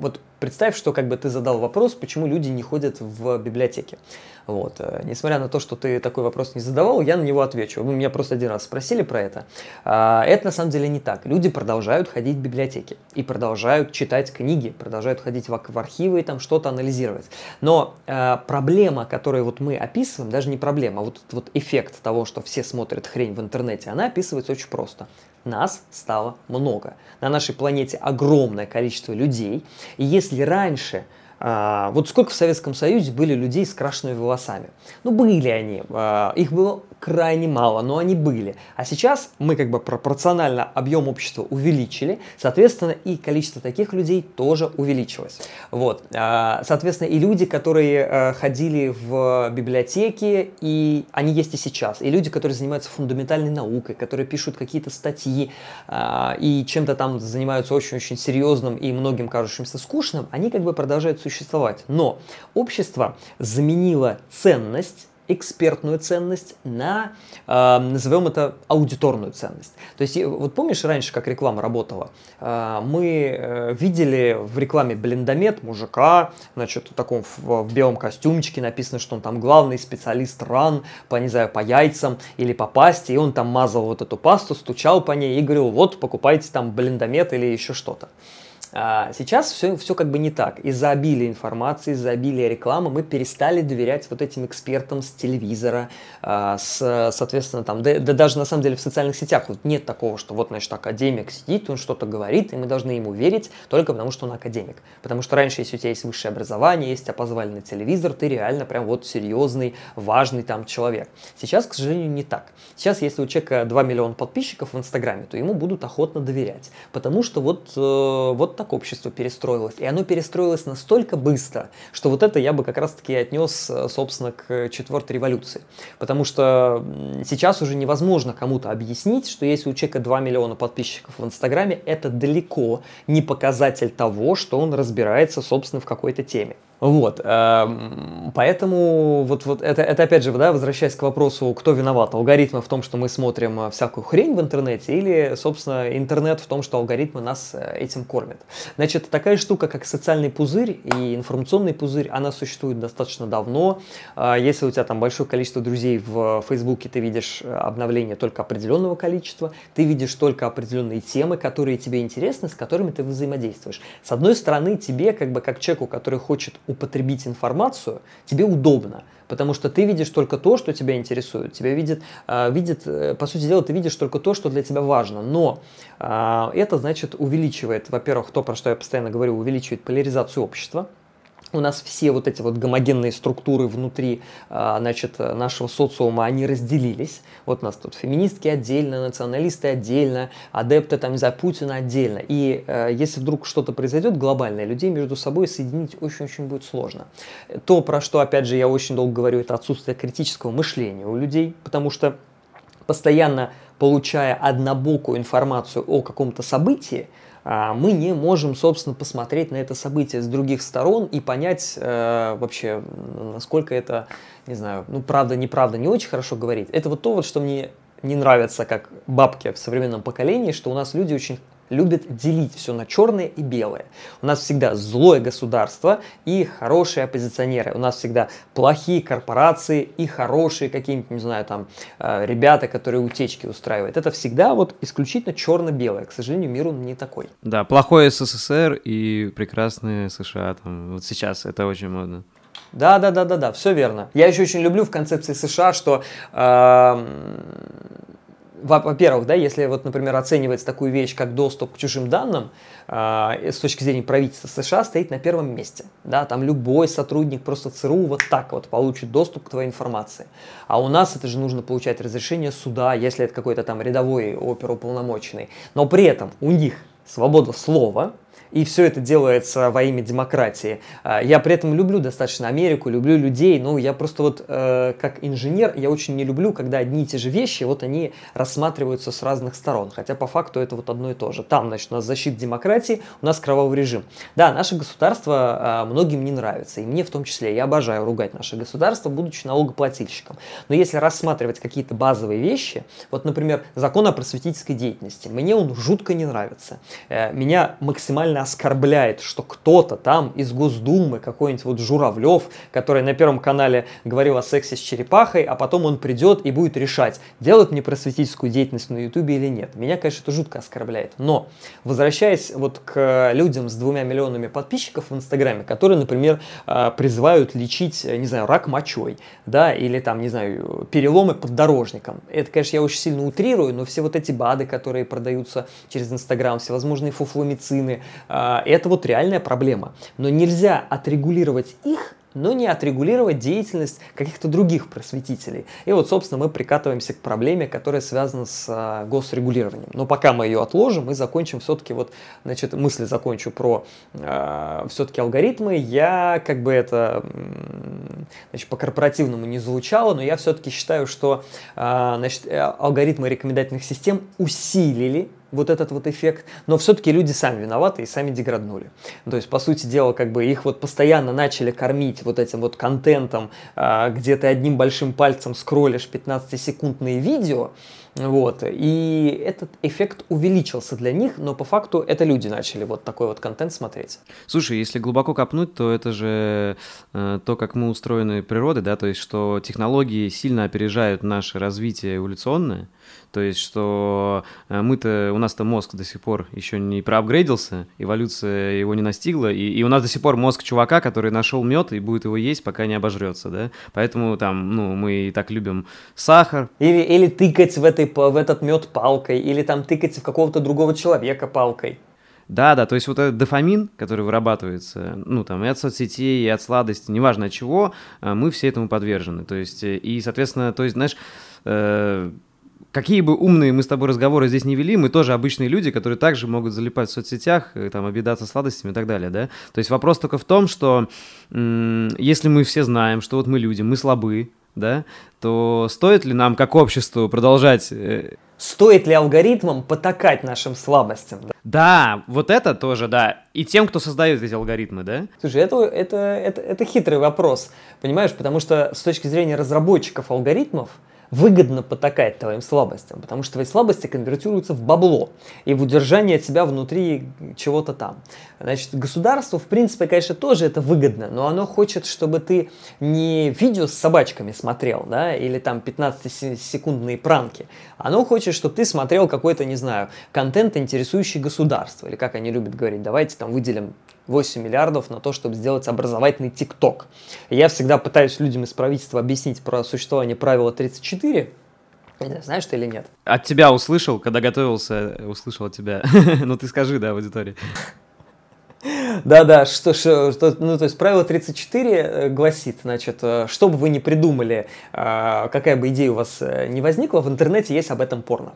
Вот представь, что как бы ты задал вопрос, почему люди не ходят в библиотеки. Вот. Э, несмотря на то, что ты такой вопрос не задавал, я на него отвечу. Вы меня просто один раз спросили про это. А, это на самом деле не так. Люди продолжают ходить в библиотеки и продолжают читать книги, продолжают ходить в архивы и там что-то анализировать. Но э, проблема, которую вот мы описываем, даже не проблема, а вот вот эффект того, что все смотрят хрень в интернете, она описывается очень просто. Нас стало много. На нашей планете огромное количество людей. И если раньше А, вот сколько в Советском Союзе были людей с крашенными волосами? Ну, были они. А, их было крайне мало, но они были. А сейчас мы как бы пропорционально объем общества увеличили, соответственно, и количество таких людей тоже увеличилось. Вот. А, соответственно, и люди, которые ходили в библиотеки, и они есть и сейчас. И люди, которые занимаются фундаментальной наукой, которые пишут какие-то статьи и чем-то там занимаются очень-очень серьезным и многим кажущимся скучным, они как бы продолжают существовать существовать. Но общество заменило ценность экспертную ценность на, э, назовем это, аудиторную ценность. То есть, вот помнишь раньше, как реклама работала? Э, мы э, видели в рекламе блиндомет мужика, значит, в таком в, в белом костюмчике написано, что он там главный специалист ран, по, не знаю, по яйцам или по пасте, и он там мазал вот эту пасту, стучал по ней и говорил, вот, покупайте там блиндомет или еще что-то. А сейчас все, все как бы не так. Из-за обилия информации, из-за обилия рекламы мы перестали доверять вот этим экспертам с телевизора, а, с, соответственно, там, да, да даже на самом деле в социальных сетях вот нет такого, что вот, значит, академик сидит, он что-то говорит, и мы должны ему верить только потому, что он академик. Потому что раньше, если у тебя есть высшее образование, есть тебя позвали на телевизор, ты реально прям вот серьезный, важный там человек. Сейчас, к сожалению, не так. Сейчас, если у человека 2 миллиона подписчиков в Инстаграме, то ему будут охотно доверять. Потому что вот, э, вот так общество перестроилось. И оно перестроилось настолько быстро, что вот это я бы как раз-таки отнес, э, собственно, к четвертой революции. Потому что сейчас уже невозможно кому-то объяснить, что если у человека 2 миллиона подписчиков в Инстаграме, это далеко не показатель того, что он разбирается, собственно, в какой-то теме. Вот, эм, поэтому вот, вот это, это опять же, да, возвращаясь к вопросу, кто виноват, алгоритмы в том, что мы смотрим э, всякую хрень в интернете, или, собственно, интернет в том, что алгоритмы нас э, этим кормят. Значит, такая штука, как социальный пузырь и информационный пузырь, она существует достаточно давно. А если у тебя там большое количество друзей в Фейсбуке, ты видишь э, обновления только определенного количества, ты видишь только определенные темы, которые тебе интересны, с которыми ты взаимодействуешь. С одной стороны, тебе, как бы как человеку, который хочет употребить информацию, тебе удобно, потому что ты видишь только то, что тебя интересует. Тебя видит, э, видит, э, по сути дела, ты видишь только то, что для тебя важно. Но э, это, значит, увеличивает, во-первых, то, про что я постоянно говорю, увеличивает поляризацию общества, у нас все вот эти вот гомогенные структуры внутри а, значит, нашего социума, они разделились. Вот у нас тут феминистки отдельно, националисты отдельно, адепты там за Путина отдельно. И э, если вдруг что-то произойдет глобальное, людей между собой соединить очень-очень будет сложно. То, про что, опять же, я очень долго говорю, это отсутствие критического мышления у людей, потому что постоянно получая однобокую информацию о каком-то событии, мы не можем, собственно, посмотреть на это событие с других сторон и понять э, вообще, насколько это, не знаю, ну, правда, неправда, не очень хорошо говорить. Это вот то, вот, что мне не нравится как бабке в современном поколении, что у нас люди очень любят делить все на черное и белое. У нас всегда злое государство и хорошие оппозиционеры. У нас всегда плохие корпорации и хорошие какие-нибудь, не знаю, там, э, ребята, которые утечки устраивают. Это всегда вот исключительно черно-белое. К сожалению, мир он не такой. Да, плохой СССР и прекрасные США. Там, вот сейчас это очень модно. Да, да, да, да, да, все верно. Я еще очень люблю в концепции США, что э, во-первых, да, если вот, например, оценивается такую вещь, как доступ к чужим данным, э, с точки зрения правительства США стоит на первом месте. Да, там любой сотрудник просто ЦРУ вот так вот получит доступ к твоей информации. А у нас это же нужно получать разрешение суда, если это какой-то там рядовой оперуполномоченный. Но при этом у них свобода слова – и все это делается во имя демократии. А, я при этом люблю достаточно Америку, люблю людей, но я просто вот э, как инженер, я очень не люблю, когда одни и те же вещи, вот они рассматриваются с разных сторон, хотя по факту это вот одно и то же. Там, значит, у нас защита демократии, у нас кровавый режим. Да, наше государство э, многим не нравится, и мне в том числе. Я обожаю ругать наше государство, будучи налогоплательщиком. Но если рассматривать какие-то базовые вещи, вот, например, закон о просветительской деятельности, мне он жутко не нравится. Э, меня максимально оскорбляет, что кто-то там из Госдумы, какой-нибудь вот Журавлев, который на Первом канале говорил о сексе с черепахой, а потом он придет и будет решать, делать мне просветительскую деятельность на Ютубе или нет. Меня, конечно, это жутко оскорбляет. Но, возвращаясь вот к людям с двумя миллионами подписчиков в Инстаграме, которые, например, а, призывают лечить, не знаю, рак мочой, да, или там, не знаю, переломы поддорожником. Это, конечно, я очень сильно утрирую, но все вот эти БАДы, которые продаются через Инстаграм, всевозможные фуфломицины, Это вот реальная проблема. Но нельзя отрегулировать их но не отрегулировать деятельность каких-то других просветителей. И вот, собственно, мы прикатываемся к проблеме, которая связана с а, госрегулированием. Но пока мы ее отложим, мы закончим все-таки вот, значит, мысли закончу про э, все-таки алгоритмы. Я как бы это, значит, по корпоративному не звучало, но я все-таки считаю, что, э, значит, алгоритмы рекомендательных систем усилили вот этот вот эффект, но все-таки люди сами виноваты и сами деграднули. То есть, по сути дела, как бы их вот постоянно начали кормить вот этим вот контентом, а, где ты одним большим пальцем скроллишь 15-секундные видео, вот. И этот эффект увеличился для них, но по факту это люди начали вот такой вот контент смотреть. Слушай, если глубоко копнуть, то это же э, то, как мы устроены природой, да, то есть что технологии сильно опережают наше развитие эволюционное. То есть, что э, мы-то, у нас-то мозг до сих пор еще не проапгрейдился, эволюция его не настигла, и, и у нас до сих пор мозг чувака, который нашел мед и будет его есть, пока не обожрется, да? Поэтому там, ну, мы и так любим сахар. Или, или тыкать в, этой, в этот мед палкой, или там тыкать в какого-то другого человека палкой. Да, да, то есть вот этот дофамин, который вырабатывается, ну, там, и от соцсетей, и от сладости, неважно от чего, э, мы все этому подвержены. То есть, э, и, соответственно, то есть, знаешь, какие бы умные мы с тобой разговоры здесь не вели, мы тоже обычные люди, которые также могут залипать в соцсетях, э, там, обидаться сладостями и так далее, да? То есть вопрос только в том, что если мы все знаем, что вот мы люди, мы слабы, да, то стоит ли нам как обществу продолжать... Э, стоит ли алгоритмам потакать нашим слабостям? Да? да, вот это тоже, да. И тем, кто создает эти алгоритмы, да? Слушай, это, это, это, это хитрый вопрос, понимаешь, потому что с точки зрения разработчиков алгоритмов, выгодно потакать твоим слабостям, потому что твои слабости конвертируются в бабло и в удержание тебя внутри чего-то там. Значит, государству, в принципе, конечно, тоже это выгодно, но оно хочет, чтобы ты не видео с собачками смотрел, да, или там 15-секундные пранки. Оно хочет, чтобы ты смотрел какой-то, не знаю, контент, интересующий государство, или как они любят говорить, давайте там выделим 8 миллиардов на то, чтобы сделать образовательный ТикТок. Я всегда пытаюсь людям из правительства объяснить про существование правила 34, знаешь ты или нет? От тебя услышал, когда готовился, услышал от тебя. ну ты скажи, да, в аудитории. Да-да, что, что, ну, то есть правило 34 э, гласит, значит, э, что бы вы ни придумали, э, какая бы идея у вас не возникла, в интернете есть об этом порно.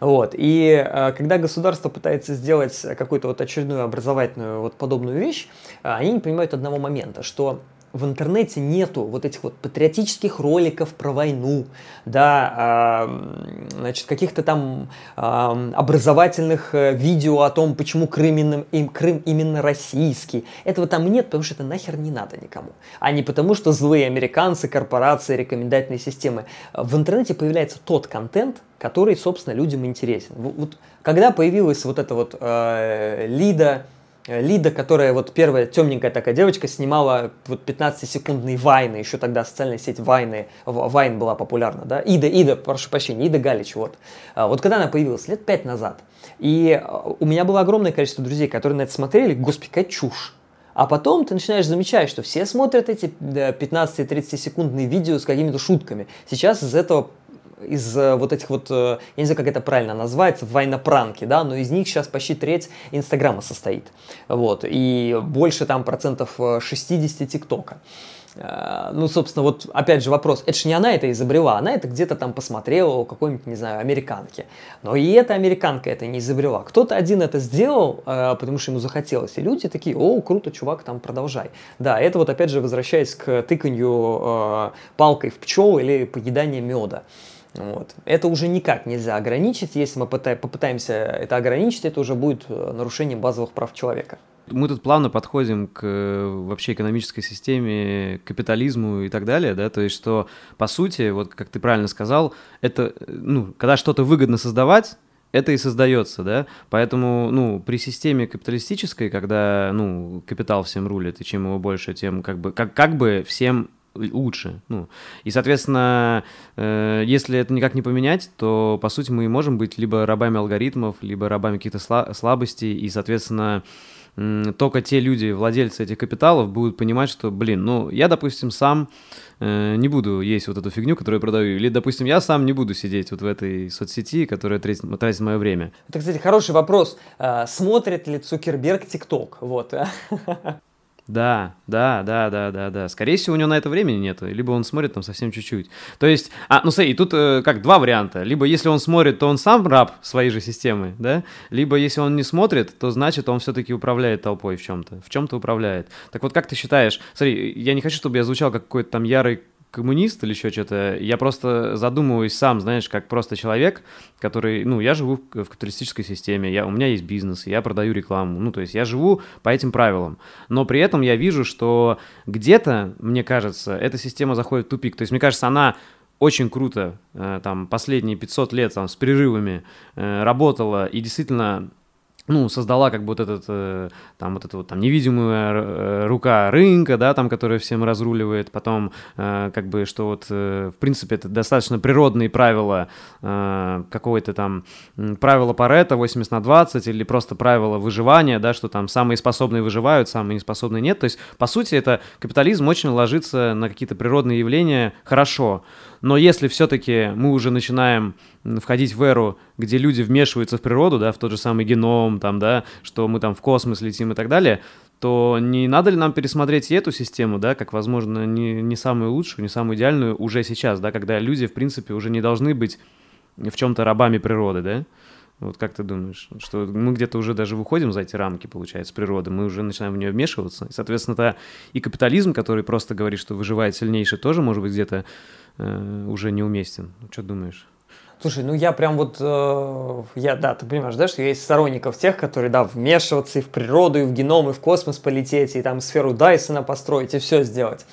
Вот. И когда государство пытается сделать какую-то вот очередную образовательную вот подобную вещь, они не понимают одного момента, что в интернете нету вот этих вот патриотических роликов про войну, да, э, значит, каких-то там э, образовательных видео о том, почему Крым им, Крым именно российский. Этого там нет, потому что это нахер не надо никому. А не потому, что злые американцы, корпорации, рекомендательные системы. В интернете появляется тот контент, который, собственно, людям интересен. Вот, когда появилась вот эта вот э, Лида, Лида, которая вот первая темненькая такая девочка, снимала вот 15-секундные вайны, еще тогда социальная сеть Вайны, Вайн была популярна, да, Ида, Ида, прошу прощения, Ида Галич, вот. А вот когда она появилась, лет пять назад, и э, у меня было огромное количество друзей, которые на это смотрели, господи, какая чушь. А потом ты начинаешь замечать, что все смотрят эти 15-30 секундные видео с какими-то шутками. Сейчас из этого из э, вот этих вот, э, я не знаю, как это правильно называется, вайнопранки, да, но из них сейчас почти треть Инстаграма состоит, вот, и больше там процентов 60 э, ТикТока. Ну, собственно, вот опять же вопрос, это же не она это изобрела, она это где-то там посмотрела у какой-нибудь, не знаю, американки. Но и эта американка это не изобрела. Кто-то один это сделал, потому что ему захотелось. И люди такие, о, круто, чувак, там продолжай. Да, это вот опять же возвращаясь к тыканью палкой в пчел или поеданию меда. Вот. Это уже никак нельзя ограничить. Если мы попытаемся это ограничить, это уже будет э, нарушением базовых прав человека. Мы тут плавно подходим к э, вообще экономической системе, капитализму и так далее, да, то есть что, по сути, вот как ты правильно сказал, это, ну, когда что-то выгодно создавать, это и создается, да, поэтому, ну, при системе капиталистической, когда, ну, капитал всем рулит, и чем его больше, тем как бы, как, как бы всем лучше. Ну. И, соответственно, э, если это никак не поменять, то, по сути, мы можем быть либо рабами алгоритмов, либо рабами каких-то сла- слабостей, и, соответственно, только те люди, владельцы этих капиталов, будут понимать, что, блин, ну, я, допустим, сам э, не буду есть вот эту фигню, которую я продаю. Или, допустим, я сам не буду сидеть вот в этой соцсети, которая тратит, тратит мое время. Это, кстати, хороший вопрос. А, смотрит ли Цукерберг ТикТок? Вот. Да, да, да, да, да, да. Скорее всего, у него на это времени нету, либо он смотрит там совсем чуть-чуть. То есть, а, ну смотри, тут э, как два варианта. Либо если он смотрит, то он сам раб своей же системы, да? Либо если он не смотрит, то значит он все-таки управляет толпой в чем-то, в чем-то управляет. Так вот, как ты считаешь? Смотри, я не хочу, чтобы я звучал как какой-то там ярый коммунист или еще что-то. Я просто задумываюсь сам, знаешь, как просто человек, который, ну, я живу в капиталистической системе, я, у меня есть бизнес, я продаю рекламу, ну, то есть я живу по этим правилам. Но при этом я вижу, что где-то, мне кажется, эта система заходит в тупик. То есть, мне кажется, она очень круто, э, там, последние 500 лет, там, с перерывами э, работала и действительно ну, создала как бы вот этот, э, там, вот эту вот там невидимая э, рука рынка, да, там, которая всем разруливает, потом, э, как бы, что вот, в принципе, это достаточно природные правила, какое-то там правило Паретта 80 на 20 или просто правило выживания, да, что там самые способные выживают, самые неспособные нет, то есть, по сути, это капитализм очень ложится на какие-то природные явления. Хорошо, но если все-таки мы уже начинаем входить в эру, где люди вмешиваются в природу, да, в тот же самый геном, там, да, что мы там в космос летим и так далее, то не надо ли нам пересмотреть и эту систему, да, как, возможно, не, не самую лучшую, не самую идеальную уже сейчас, да, когда люди, в принципе, уже не должны быть в чем-то рабами природы, да? Вот как ты думаешь, что мы где-то уже даже выходим за эти рамки, получается, природы, мы уже начинаем в нее вмешиваться. И, соответственно, это и капитализм, который просто говорит, что выживает сильнейший, тоже, может быть, где-то э, уже неуместен. Что думаешь? Слушай, ну я прям вот, э, я, да, ты понимаешь, да, что из сторонников тех, которые, да, вмешиваться и в природу, и в геном, и в космос полететь, и там сферу Дайсона построить, и все сделать.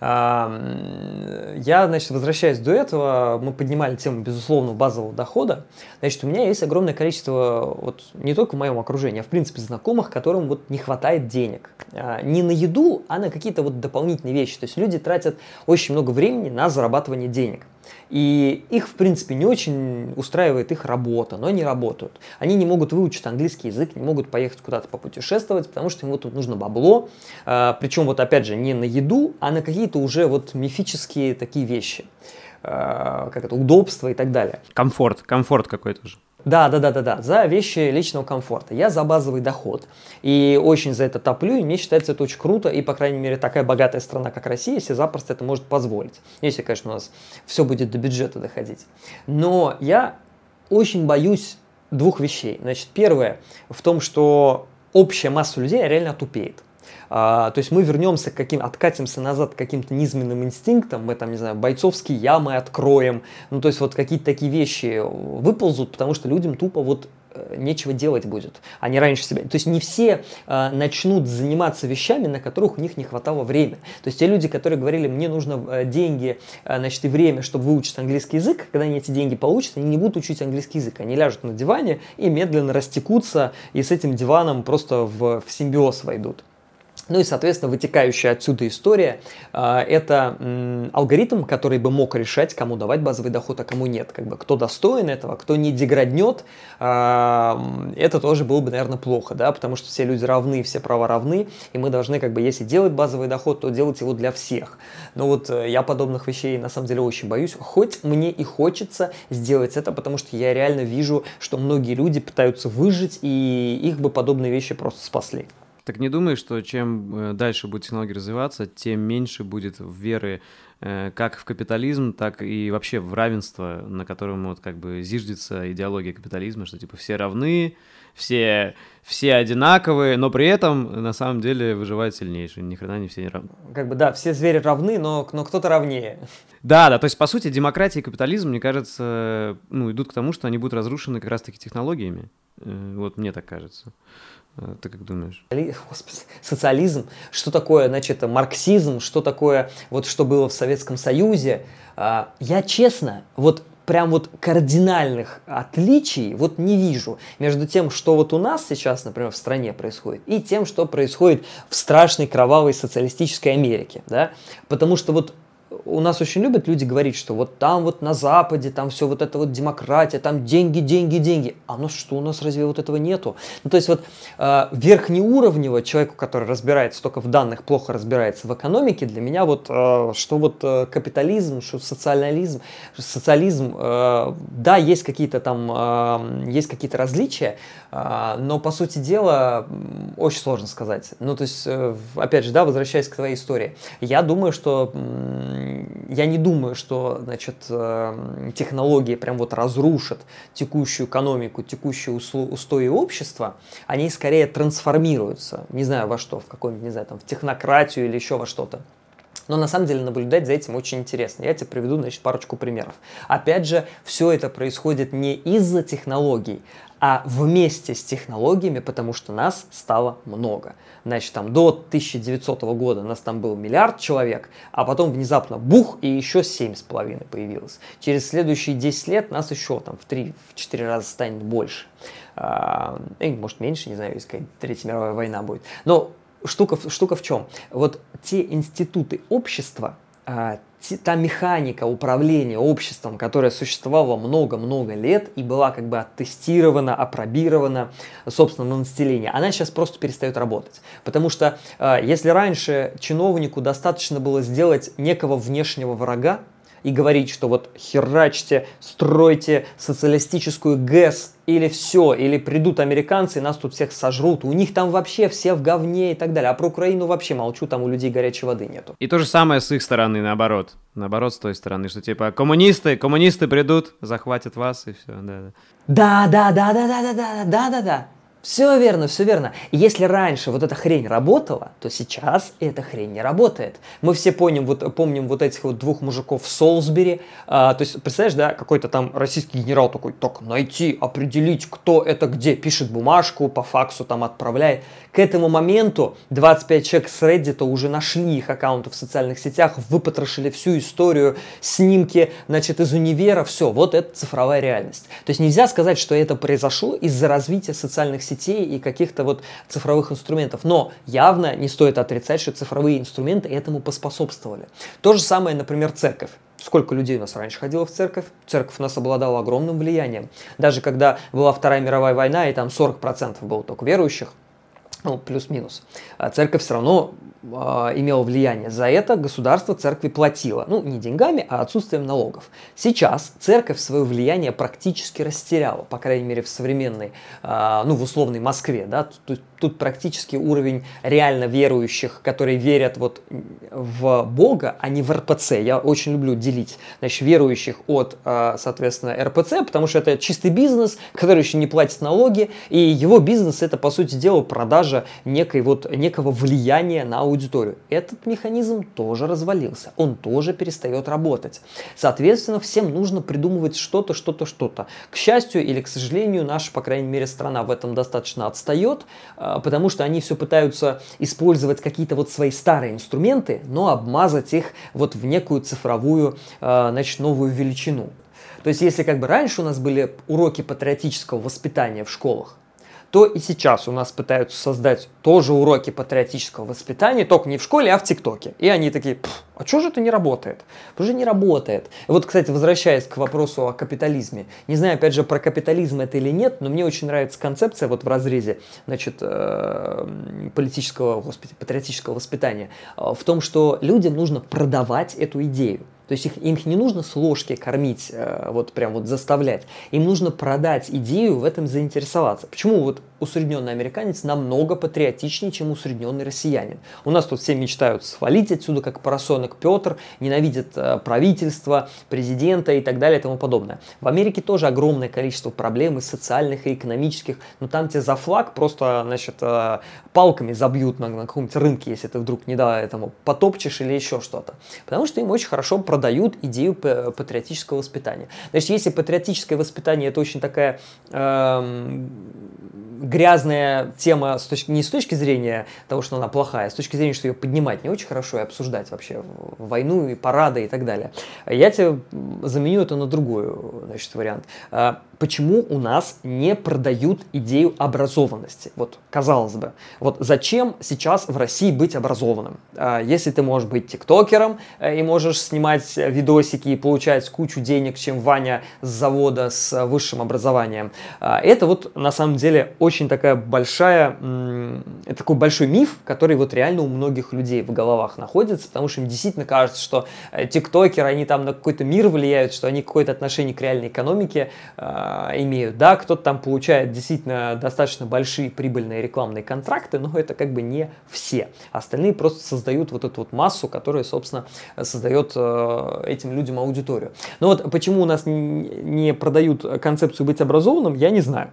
Я, значит, возвращаясь до этого, мы поднимали тему, безусловно, базового дохода. Значит, у меня есть огромное количество, вот не только в моем окружении, а в принципе знакомых, которым вот не хватает денег. А, не на еду, а на какие-то вот дополнительные вещи. То есть люди тратят очень много времени на зарабатывание денег. И их, в принципе, не очень устраивает их работа, но они работают. Они не могут выучить английский язык, не могут поехать куда-то попутешествовать, потому что им вот тут нужно бабло. А, Причем вот опять же не на еду, а на какие-то уже вот мифические такие вещи. А, как это, удобство и так далее. Комфорт, комфорт какой-то уже. Да, да, да, да, да, за вещи личного комфорта. Я за базовый доход. И очень за это топлю, и мне считается это очень круто. И, по крайней мере, такая богатая страна, как Россия, себе запросто это может позволить. Если, конечно, у нас все будет до бюджета доходить. Но я очень боюсь двух вещей. Значит, первое в том, что общая масса людей реально тупеет. А, то есть мы вернемся к каким, откатимся назад к каким-то низменным инстинктам, мы там, не знаю, бойцовские ямы откроем, ну то есть вот какие-то такие вещи выползут, потому что людям тупо вот э, нечего делать будет. Они раньше себя... То есть не все э, начнут заниматься вещами, на которых у них не хватало времени. То есть те люди, которые говорили, мне нужно э, деньги, э, значит, и время, чтобы выучить английский язык, когда они эти деньги получат, они не будут учить английский язык. Они ляжут на диване и медленно растекутся, и с этим диваном просто в, в симбиоз войдут. Ну и, соответственно, вытекающая отсюда история а, это алгоритм, который бы мог решать, кому давать базовый доход, а кому нет. Как бы, кто достоин этого, кто не деграднет, а, это тоже было бы, наверное, плохо, да, потому что все люди равны, все права равны, и мы должны, как бы, если делать базовый доход, то делать его для всех. Но вот э, я подобных вещей, на самом деле, очень боюсь, хоть мне и хочется сделать это, потому что я реально вижу, что многие люди пытаются выжить, и их бы подобные вещи просто спасли. Так не думаешь, что чем э, дальше будет технология развиваться, тем меньше будет веры э, как в капитализм, так и вообще в равенство, на котором вот как бы зиждется идеология капитализма, что типа все равны, все, все одинаковые, но при этом на самом деле выживает сильнейший, ни хрена не все не равны. Как бы да, все звери равны, но, но кто-то равнее. Да, да, то есть по сути демократия и капитализм, мне кажется, ну идут к тому, что они будут разрушены как раз-таки технологиями. Э, вот мне так кажется. А, ты как думаешь? Социализм, что такое, значит, марксизм, что такое, вот что было в Советском Союзе. А, я честно, вот прям вот кардинальных отличий вот не вижу между тем, что вот у нас сейчас, например, в стране происходит, и тем, что происходит в страшной кровавой социалистической Америке, да, потому что вот у нас очень любят люди говорить, что вот там вот на Западе, там все вот это вот демократия, там деньги, деньги, деньги. А у нас что, у нас разве вот этого нету? Ну, то есть вот э, верхнеуровнево человеку, который разбирается только в данных, плохо разбирается в экономике, для меня вот, э, что вот э, капитализм, что социализм, социализм, э, да, есть какие-то там, э, есть какие-то различия, э, но по сути дела очень сложно сказать. Ну, то есть, э, опять же, да, возвращаясь к твоей истории, я думаю, что я не думаю, что значит, э, технологии прям вот разрушат текущую экономику, текущие устои общества. Они скорее трансформируются. Не знаю во что, в какой-нибудь, не знаю, там, в технократию или еще во что-то. Но на самом деле наблюдать за этим очень интересно. Я тебе приведу, значит, парочку примеров. Опять же, все это происходит не из-за технологий, а вместе с технологиями, потому что нас стало много. Значит, там до 1900 года нас там был миллиард человек, а потом внезапно бух, и еще 7,5 появилось. Через следующие 10 лет нас еще там в 3-4 раза станет больше. А, и, может, меньше, не знаю, если какая Третья мировая война будет. Но штука, штука в чем? Вот те институты общества, а, та механика управления обществом, которая существовала много-много лет и была как бы оттестирована, опробирована, собственно, на население, она сейчас просто перестает работать. Потому что э, если раньше чиновнику достаточно было сделать некого внешнего врага, и говорить, что вот херачьте, стройте социалистическую ГЭС или все, или придут американцы и нас тут всех сожрут. У них там вообще все в говне и так далее. А про Украину вообще молчу, там у людей горячей воды нету. И то же самое с их стороны, наоборот. Наоборот, с той стороны, что типа коммунисты, коммунисты придут, захватят вас и все. Да, да. Да, да, да, да, да, да, да, да, да. Все верно, все верно. Если раньше вот эта хрень работала, то сейчас эта хрень не работает. Мы все помним вот, помним вот этих вот двух мужиков в Солсбери. А, то есть, представляешь, да, какой-то там российский генерал такой, так, найти, определить, кто это где, пишет бумажку, по факсу там отправляет. К этому моменту 25 человек с Reddit уже нашли их аккаунты в социальных сетях, выпотрошили всю историю, снимки, значит, из универа, все, вот это цифровая реальность. То есть нельзя сказать, что это произошло из-за развития социальных сетей и каких-то вот цифровых инструментов. Но явно не стоит отрицать, что цифровые инструменты этому поспособствовали. То же самое, например, церковь. Сколько людей у нас раньше ходило в церковь? Церковь у нас обладала огромным влиянием. Даже когда была Вторая мировая война, и там 40% было только верующих, ну, плюс-минус, а церковь все равно э, имела влияние. За это государство церкви платило. Ну, не деньгами, а отсутствием налогов. Сейчас церковь свое влияние практически растеряла, по крайней мере, в современной, э, ну, в условной Москве, да, тут, тут практически уровень реально верующих, которые верят вот в Бога, а не в РПЦ. Я очень люблю делить, значит, верующих от, э, соответственно, РПЦ, потому что это чистый бизнес, который еще не платит налоги, и его бизнес это, по сути дела, продажа некой вот, некого влияния на аудиторию. Этот механизм тоже развалился, он тоже перестает работать. Соответственно, всем нужно придумывать что-то, что-то, что-то. К счастью или к сожалению, наша, по крайней мере, страна в этом достаточно отстает, а, потому что они все пытаются использовать какие-то вот свои старые инструменты, но обмазать их вот в некую цифровую, значит, новую величину. То есть, если как бы раньше у нас были уроки патриотического воспитания в школах, то и сейчас у нас пытаются создать тоже уроки патриотического воспитания, только не в школе, а в ТикТоке. И они такие, а что же это не работает? Уже не работает. Вот, кстати, возвращаясь к вопросу о капитализме. Не знаю, опять же, про капитализм это или нет, но мне очень нравится концепция вот в разрезе, значит, э, политического, господи, патриотического воспитания э, в том, что людям нужно продавать эту идею. То есть их, им не нужно с ложки кормить, э, вот прям вот заставлять. Им нужно продать идею, в этом заинтересоваться. Почему вот усредненный американец намного патриотичнее, чем усредненный россиянин? У нас тут все мечтают свалить отсюда, как поросенок Петр, ненавидят э, правительство, президента и так далее и тому подобное. В Америке тоже огромное количество проблем и социальных, и экономических, но там тебе за флаг просто, значит, э, палками забьют на, на каком-нибудь рынке, если ты вдруг не да, этому потопчешь или еще что-то. Потому что им очень хорошо продают идею патриотического воспитания. Значит, если патриотическое воспитание это очень такая эм, грязная тема с точки, не с точки зрения того, что она плохая, а с точки зрения, что ее поднимать не очень хорошо и обсуждать вообще войну и парады и так далее. Я тебе заменю это на другой значит, вариант. Почему у нас не продают идею образованности? Вот, казалось бы, вот зачем сейчас в России быть образованным? А, если ты можешь быть тиктокером э, и можешь снимать видосики и получать кучу денег, чем Ваня с завода с высшим образованием, а, это вот на самом деле очень такая большая, такой большой миф, который вот реально у многих людей в головах находится, потому что им действительно кажется, что э, тиктокеры, они там на какой-то мир влияют, что они какое-то отношение к реальной экономике э, имеют. Да, кто-то там получает действительно достаточно большие прибыльные рекламные контракты, но это как бы не все. Остальные просто создают вот эту вот массу, которая, собственно, создает э, этим людям аудиторию. Но вот почему у нас не продают концепцию быть образованным, я не знаю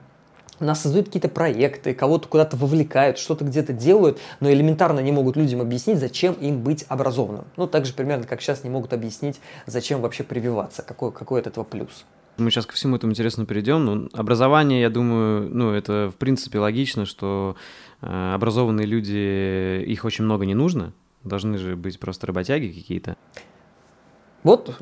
нас создают какие-то проекты, кого-то куда-то вовлекают, что-то где-то делают, но элементарно не могут людям объяснить, зачем им быть образованным. Ну, так же примерно, как сейчас не могут объяснить, зачем вообще прививаться, какой, какой от этого плюс. Мы сейчас ко всему этому интересно перейдем. Но образование, я думаю, ну, это в принципе логично, что э, образованные люди, их очень много не нужно. Должны же быть просто работяги какие-то. Вот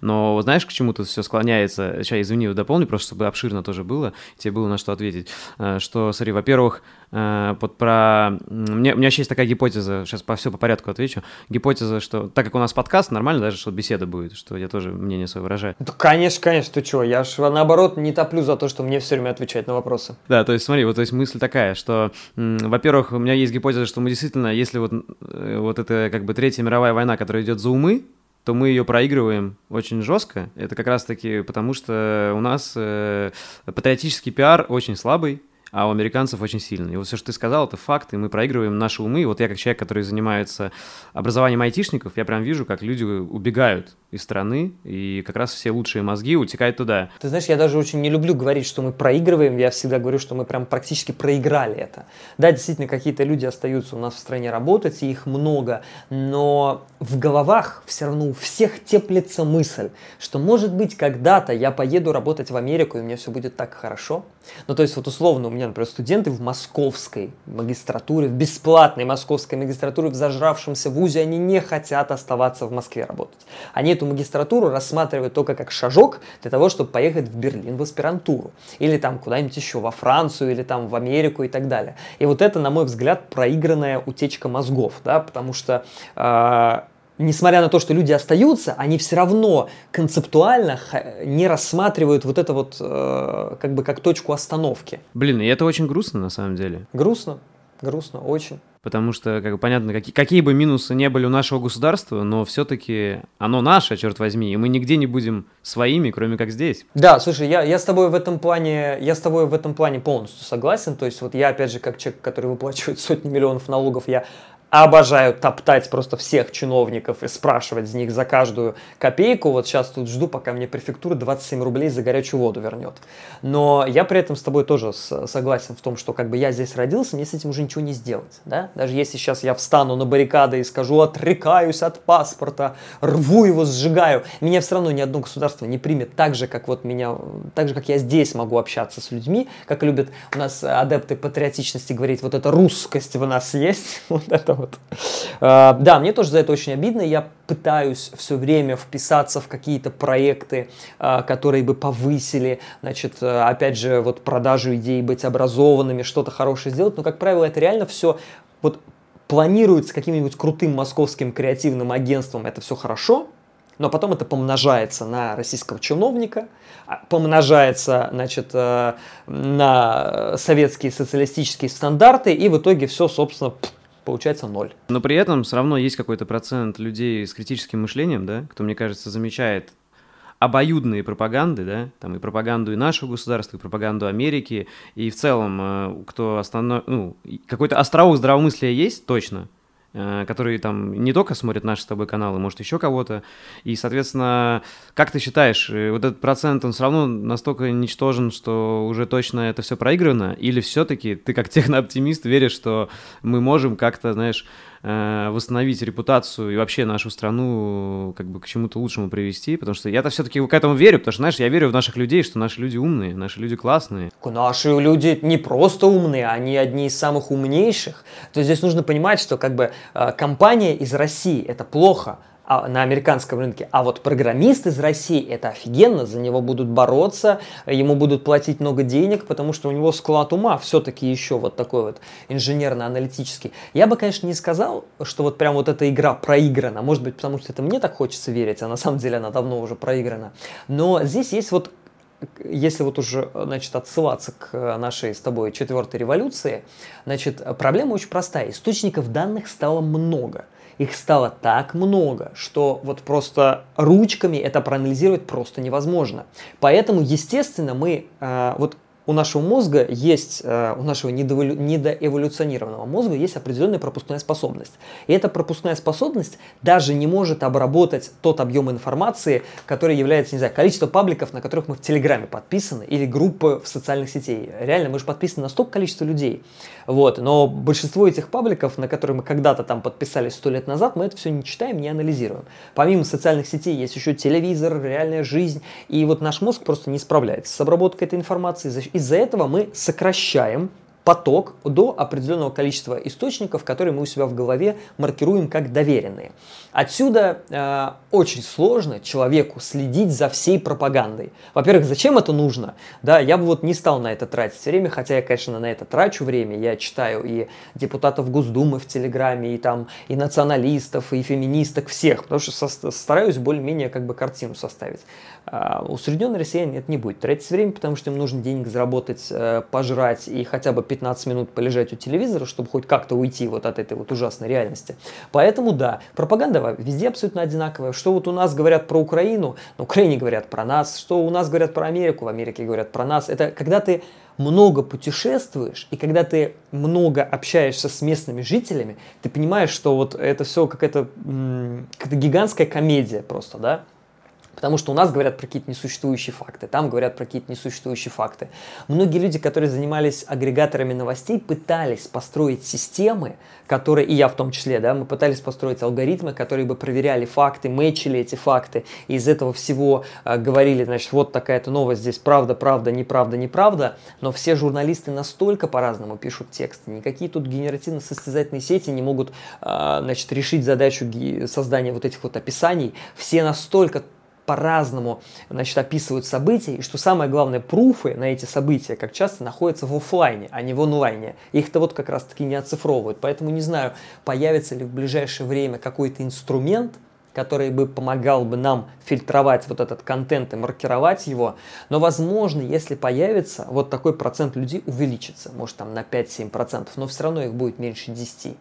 но знаешь, к чему тут все склоняется? Сейчас, извини, дополню, просто чтобы обширно тоже было, тебе было на что ответить. Э, что, смотри, во-первых, э, вот про... Мне, у меня еще есть такая гипотеза, сейчас по все по порядку отвечу. Гипотеза, что так как у нас подкаст, нормально даже, что беседа будет, что я тоже мнение свое выражаю. Да, конечно, конечно, ты что, я же наоборот не топлю за то, что мне все время отвечать на вопросы. Да, то есть смотри, вот то есть мысль такая, что, во-первых, у меня есть гипотеза, что мы действительно, если вот, э, вот это как бы Третья мировая война, которая идет за умы, то мы ее проигрываем очень жестко. Это как раз-таки потому, что у нас э, патриотический пиар очень слабый, а у американцев очень сильный. И вот все, что ты сказал, это факт, и мы проигрываем наши умы. Вот я как человек, который занимается образованием айтишников, я прям вижу, как люди убегают из страны, и как раз все лучшие мозги утекают туда. Ты знаешь, я даже очень не люблю говорить, что мы проигрываем, я всегда говорю, что мы прям практически проиграли это. Да, действительно, какие-то люди остаются у нас в стране работать, и их много, но в головах все равно у всех теплится мысль, что может быть когда-то я поеду работать в Америку, и мне все будет так хорошо. Ну, то есть вот условно у меня, например, студенты в московской магистратуре, в бесплатной московской магистратуре, в зажравшемся вузе, они не хотят оставаться в Москве работать. Они эту магистратуру рассматривают только как шажок для того, чтобы поехать в Берлин в аспирантуру. Или там куда-нибудь еще, во Францию, или там в Америку и так далее. И вот это, на мой взгляд, проигранная утечка мозгов, да, потому что э, несмотря на то, что люди остаются, они все равно концептуально не рассматривают вот это вот э, как бы как точку остановки. Блин, и это очень грустно на самом деле. Грустно, грустно, очень. Потому что, как бы понятно, какие, какие бы минусы не были у нашего государства, но все-таки оно наше, черт возьми, и мы нигде не будем своими, кроме как здесь. Да, слушай, я, я с тобой в этом плане, я с тобой в этом плане полностью согласен. То есть вот я, опять же, как человек, который выплачивает сотни миллионов налогов, я обожаю топтать просто всех чиновников и спрашивать с них за каждую копейку. Вот сейчас тут жду, пока мне префектура 27 рублей за горячую воду вернет. Но я при этом с тобой тоже согласен в том, что как бы я здесь родился, мне с этим уже ничего не сделать. Да? Даже если сейчас я встану на баррикады и скажу, отрекаюсь от паспорта, рву его, сжигаю, меня все равно ни одно государство не примет так же, как вот меня, так же, как я здесь могу общаться с людьми, как любят у нас адепты патриотичности говорить, вот эта русскость в нас есть, вот это вот. А, да, мне тоже за это очень обидно. Я пытаюсь все время вписаться в какие-то проекты, а, которые бы повысили, значит, а, опять же, вот продажу идей, быть образованными, что-то хорошее сделать. Но, как правило, это реально все вот планируется каким-нибудь крутым московским креативным агентством, это все хорошо, но потом это помножается на российского чиновника, помножается, значит, э, на советские социалистические стандарты, и в итоге все, собственно, получается ноль. Но при этом все равно есть какой-то процент людей с критическим мышлением, да, кто, мне кажется, замечает обоюдные пропаганды, да, там и пропаганду и нашего государства, и пропаганду Америки, и в целом, э, кто останов... ну, какой-то островок здравомыслия есть точно, которые там не только смотрят наши с тобой каналы, может, еще кого-то. И, соответственно, как ты считаешь, э, вот этот процент, он все равно настолько ничтожен, что уже точно это все проиграно? Или все-таки ты как технооптимист веришь, что мы можем как-то, знаешь, Э, восстановить репутацию и вообще нашу страну как бы к чему-то лучшему привести, потому что я-то все-таки к этому верю, потому что, знаешь, я верю в наших людей, что наши люди умные, наши люди классные. Наши люди не просто умные, они одни из самых умнейших. То есть здесь нужно понимать, что как бы э, компания из России – это плохо, на американском рынке. А вот программист из России, это офигенно, за него будут бороться, ему будут платить много денег, потому что у него склад ума все-таки еще вот такой вот инженерно-аналитический. Я бы, конечно, не сказал, что вот прям вот эта игра проиграна, может быть, потому что это мне так хочется верить, а на самом деле она давно уже проиграна. Но здесь есть вот если вот уже, значит, отсылаться к нашей с тобой четвертой революции, значит, проблема очень простая. Источников данных стало много их стало так много, что вот просто ручками это проанализировать просто невозможно. Поэтому, естественно, мы э, вот у нашего мозга есть, э, у нашего недоэволюционированного мозга есть определенная пропускная способность. И эта пропускная способность даже не может обработать тот объем информации, который является, не знаю, количество пабликов, на которых мы в Телеграме подписаны, или группы в социальных сетях. Реально, мы же подписаны на столько количества людей. Вот. Но большинство этих пабликов, на которые мы когда-то там подписались сто лет назад, мы это все не читаем, не анализируем. Помимо социальных сетей есть еще телевизор, реальная жизнь. И вот наш мозг просто не справляется с обработкой этой информации из-за этого мы сокращаем поток до определенного количества источников, которые мы у себя в голове маркируем как доверенные. Отсюда э, очень сложно человеку следить за всей пропагандой. Во-первых, зачем это нужно? Да, я бы вот не стал на это тратить время, хотя я, конечно, на это трачу время. Я читаю и депутатов Госдумы в Телеграме, и там и националистов, и феминисток, всех, потому что со- стараюсь более-менее как бы картину составить. А усредненный россиянин это не будет тратить время, потому что им нужно денег заработать, э, пожрать и хотя бы 15 минут полежать у телевизора, чтобы хоть как-то уйти вот от этой вот ужасной реальности. Поэтому да, пропаганда везде абсолютно одинаковая. Что вот у нас говорят про Украину, на Украине говорят про нас, что у нас говорят про Америку, в Америке говорят про нас. Это когда ты много путешествуешь, и когда ты много общаешься с местными жителями, ты понимаешь, что вот это все какая-то, какая-то гигантская комедия просто, да? Потому что у нас говорят про какие-то несуществующие факты, там говорят про какие-то несуществующие факты. Многие люди, которые занимались агрегаторами новостей, пытались построить системы, которые, и я в том числе, да, мы пытались построить алгоритмы, которые бы проверяли факты, мэчили эти факты, и из этого всего э, говорили, значит, вот такая-то новость, здесь правда, правда, неправда, неправда, но все журналисты настолько по-разному пишут тексты, никакие тут генеративно-состязательные сети не могут, э, значит, решить задачу создания вот этих вот описаний, все настолько по-разному значит, описывают события, и что самое главное, пруфы на эти события, как часто, находятся в офлайне, а не в онлайне. Их-то вот как раз-таки не оцифровывают. Поэтому не знаю, появится ли в ближайшее время какой-то инструмент, который бы помогал бы нам фильтровать вот этот контент и маркировать его. Но, возможно, если появится, вот такой процент людей увеличится, может там на 5-7%, но все равно их будет меньше 10%.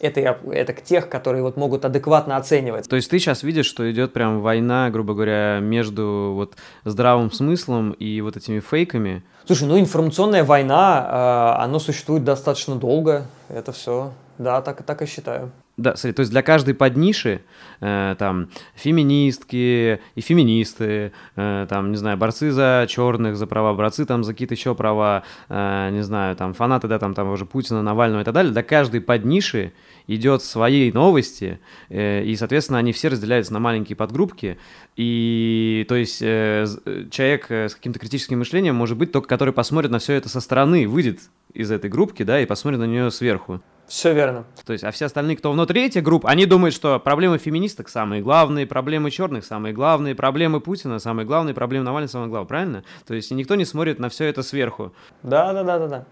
Это, я, это к тех, которые вот могут адекватно оценивать. То есть ты сейчас видишь, что идет прям война, грубо говоря, между вот здравым смыслом и вот этими фейками? Слушай, ну информационная война, э, оно существует достаточно долго. Это все, да, так, так и считаю. Да, смотри, то есть для каждой подниши э, там феминистки и феминисты, э, там, не знаю, борцы за черных, за права, борцы там за какие-то еще права, э, не знаю, там фанаты, да, там, там уже Путина, Навального и так далее, для каждой подниши идет свои новости, э, и, соответственно, они все разделяются на маленькие подгруппки, и, то есть, э, человек э, с каким-то критическим мышлением может быть только который посмотрит на все это со стороны, выйдет из этой группки, да, и посмотрит на нее сверху. Все верно. То есть, а все остальные, кто внутри этих групп, они думают, что проблемы феминисток самые главные, проблемы черных самые главные, проблемы Путина самые главные, проблемы Навального самые главные, правильно? То есть, никто не смотрит на все это сверху. Да, да, да, да, да.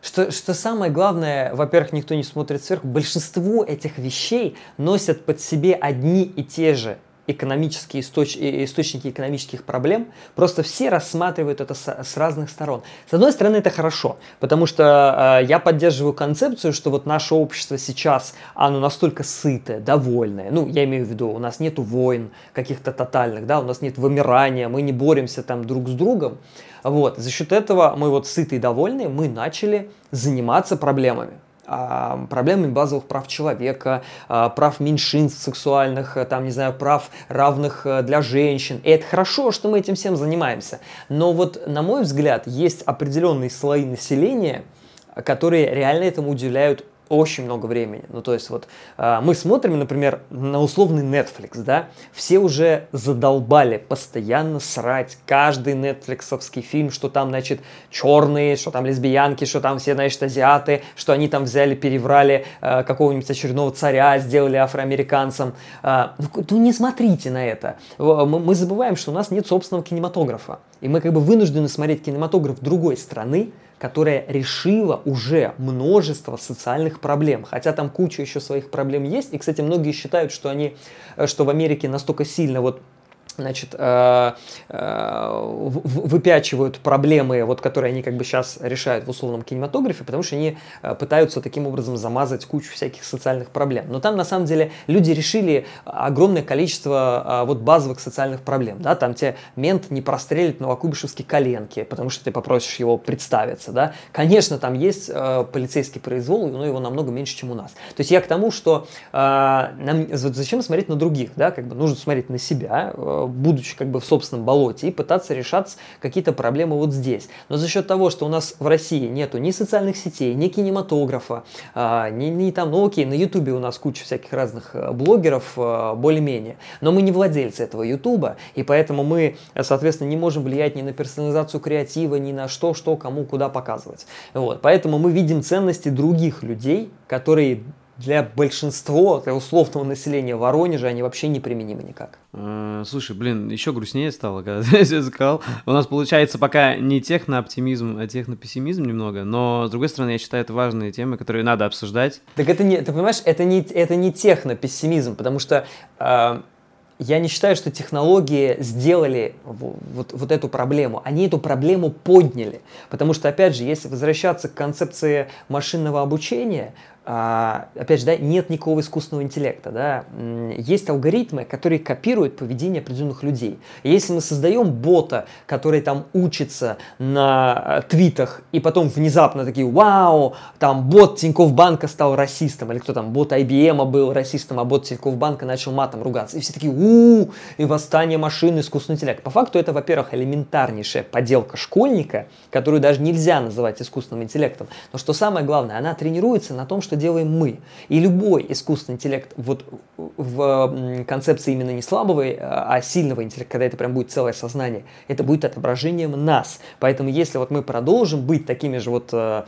Что, что самое главное, во-первых, никто не смотрит сверху, большинство этих вещей носят под себе одни и те же экономические источ... источники экономических проблем, просто все рассматривают это с, с разных сторон. С одной стороны, это хорошо, потому что э, я поддерживаю концепцию, что вот наше общество сейчас, оно настолько сытое, довольное. Ну, я имею в виду, у нас нет войн каких-то тотальных, да, у нас нет вымирания, мы не боремся там друг с другом. Вот, за счет этого мы вот сытые и довольные, мы начали заниматься проблемами проблемами базовых прав человека, а, прав меньшинств сексуальных, э, там, не знаю, прав равных э, для женщин. И это хорошо, что мы этим всем занимаемся. Но вот, на мой взгляд, есть определенные слои населения, которые реально этому уделяют очень много времени. Ну, то есть вот э, мы смотрим, например, на условный Netflix, да, все уже задолбали постоянно срать каждый нетфликсовский фильм, что там, значит, черные, что там лесбиянки, что там все, значит, азиаты, что они там взяли, переврали э, какого-нибудь очередного царя, сделали афроамериканцем. Э, ну, ну, не смотрите на это. Мы забываем, что у нас нет собственного кинематографа. И мы как бы вынуждены смотреть кинематограф другой страны, которая решила уже множество социальных проблем. Хотя там куча еще своих проблем есть. И, кстати, многие считают, что они, э, что в Америке настолько сильно вот значит, э, э, выпячивают проблемы, вот, которые они как бы сейчас решают в условном кинематографе, потому что они э, пытаются таким образом замазать кучу всяких социальных проблем. Но там на самом деле люди решили огромное количество вот базовых социальных проблем. Да? Там тебе мент не прострелит новокуйбышевские коленки, потому что ты попросишь его представиться. Да? Конечно, там есть полицейский произвол, но его намного меньше, чем у нас. То есть я к тому, что нам, зачем смотреть на других, да? как бы нужно смотреть на себя, будучи как бы в собственном болоте, и пытаться решать какие-то проблемы вот здесь. Но за счет того, что у нас в России нету ни социальных сетей, ни кинематографа, а, ни, ни там, ну окей, на Ютубе у нас куча всяких разных э, блогеров, э, более-менее, но мы не владельцы этого Ютуба, и поэтому мы, соответственно, не можем влиять ни на персонализацию креатива, ни на что, что, кому, куда показывать. Вот. Поэтому мы видим ценности других людей, которые для большинства, для условного населения Воронежа они вообще неприменимы никак. А, слушай, блин, еще грустнее стало, когда ты это сказал. У нас получается пока не техно-оптимизм, а техно-пессимизм немного, но, с другой стороны, я считаю, это важные темы, которые надо обсуждать. Так это не, ты понимаешь, это не, это не техно-пессимизм, потому что э, я не считаю, что технологии сделали вот, вот эту проблему. Они эту проблему подняли. Потому что, опять же, если возвращаться к концепции машинного обучения, опять же, да, нет никакого искусственного интеллекта, да, есть алгоритмы, которые копируют поведение определенных людей. если мы создаем бота, который там учится на э, твитах, и потом внезапно такие, вау, там бот Тинькофф Банка стал расистом, или кто там, бот IBM был расистом, а бот Тинькофф Банка начал матом ругаться, и все такие, у и восстание машины, искусственный интеллект. По факту это, во-первых, элементарнейшая поделка школьника, которую даже нельзя называть искусственным интеллектом, но что самое главное, она тренируется на том, что делаем мы. И любой искусственный интеллект вот в концепции именно не слабого, а сильного интеллекта, когда это прям будет целое сознание, это будет отображением нас. Поэтому если вот мы продолжим быть такими же вот э,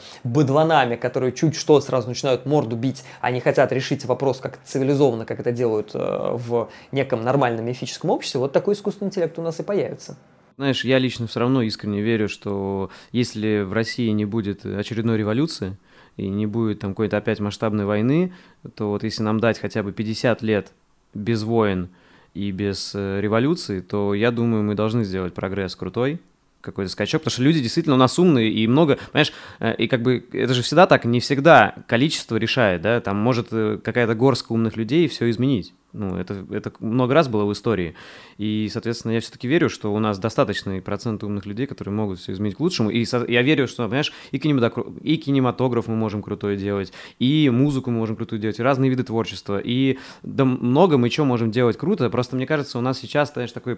которые чуть что сразу начинают морду бить, они хотят решить вопрос как цивилизованно, как это делают э, в неком нормальном мифическом обществе, вот такой искусственный интеллект у нас и появится. Знаешь, я лично все равно искренне верю, что если в России не будет очередной революции, и не будет там какой-то опять масштабной войны, то вот если нам дать хотя бы 50 лет без войн и без э, революции, то я думаю, мы должны сделать прогресс крутой, какой-то скачок, потому что люди действительно у нас умные и много, понимаешь, э, и как бы это же всегда так, не всегда количество решает, да, там может э, какая-то горстка умных людей все изменить. Ну, это, это много раз было в истории. И, соответственно, я все-таки верю, что у нас достаточный процент умных людей, которые могут все изменить к лучшему. И я верю, что, понимаешь, и кинематограф, и кинематограф мы можем крутой делать, и музыку мы можем крутую делать, и разные виды творчества. И да много мы что можем делать круто. Просто мне кажется, у нас сейчас, знаешь, такой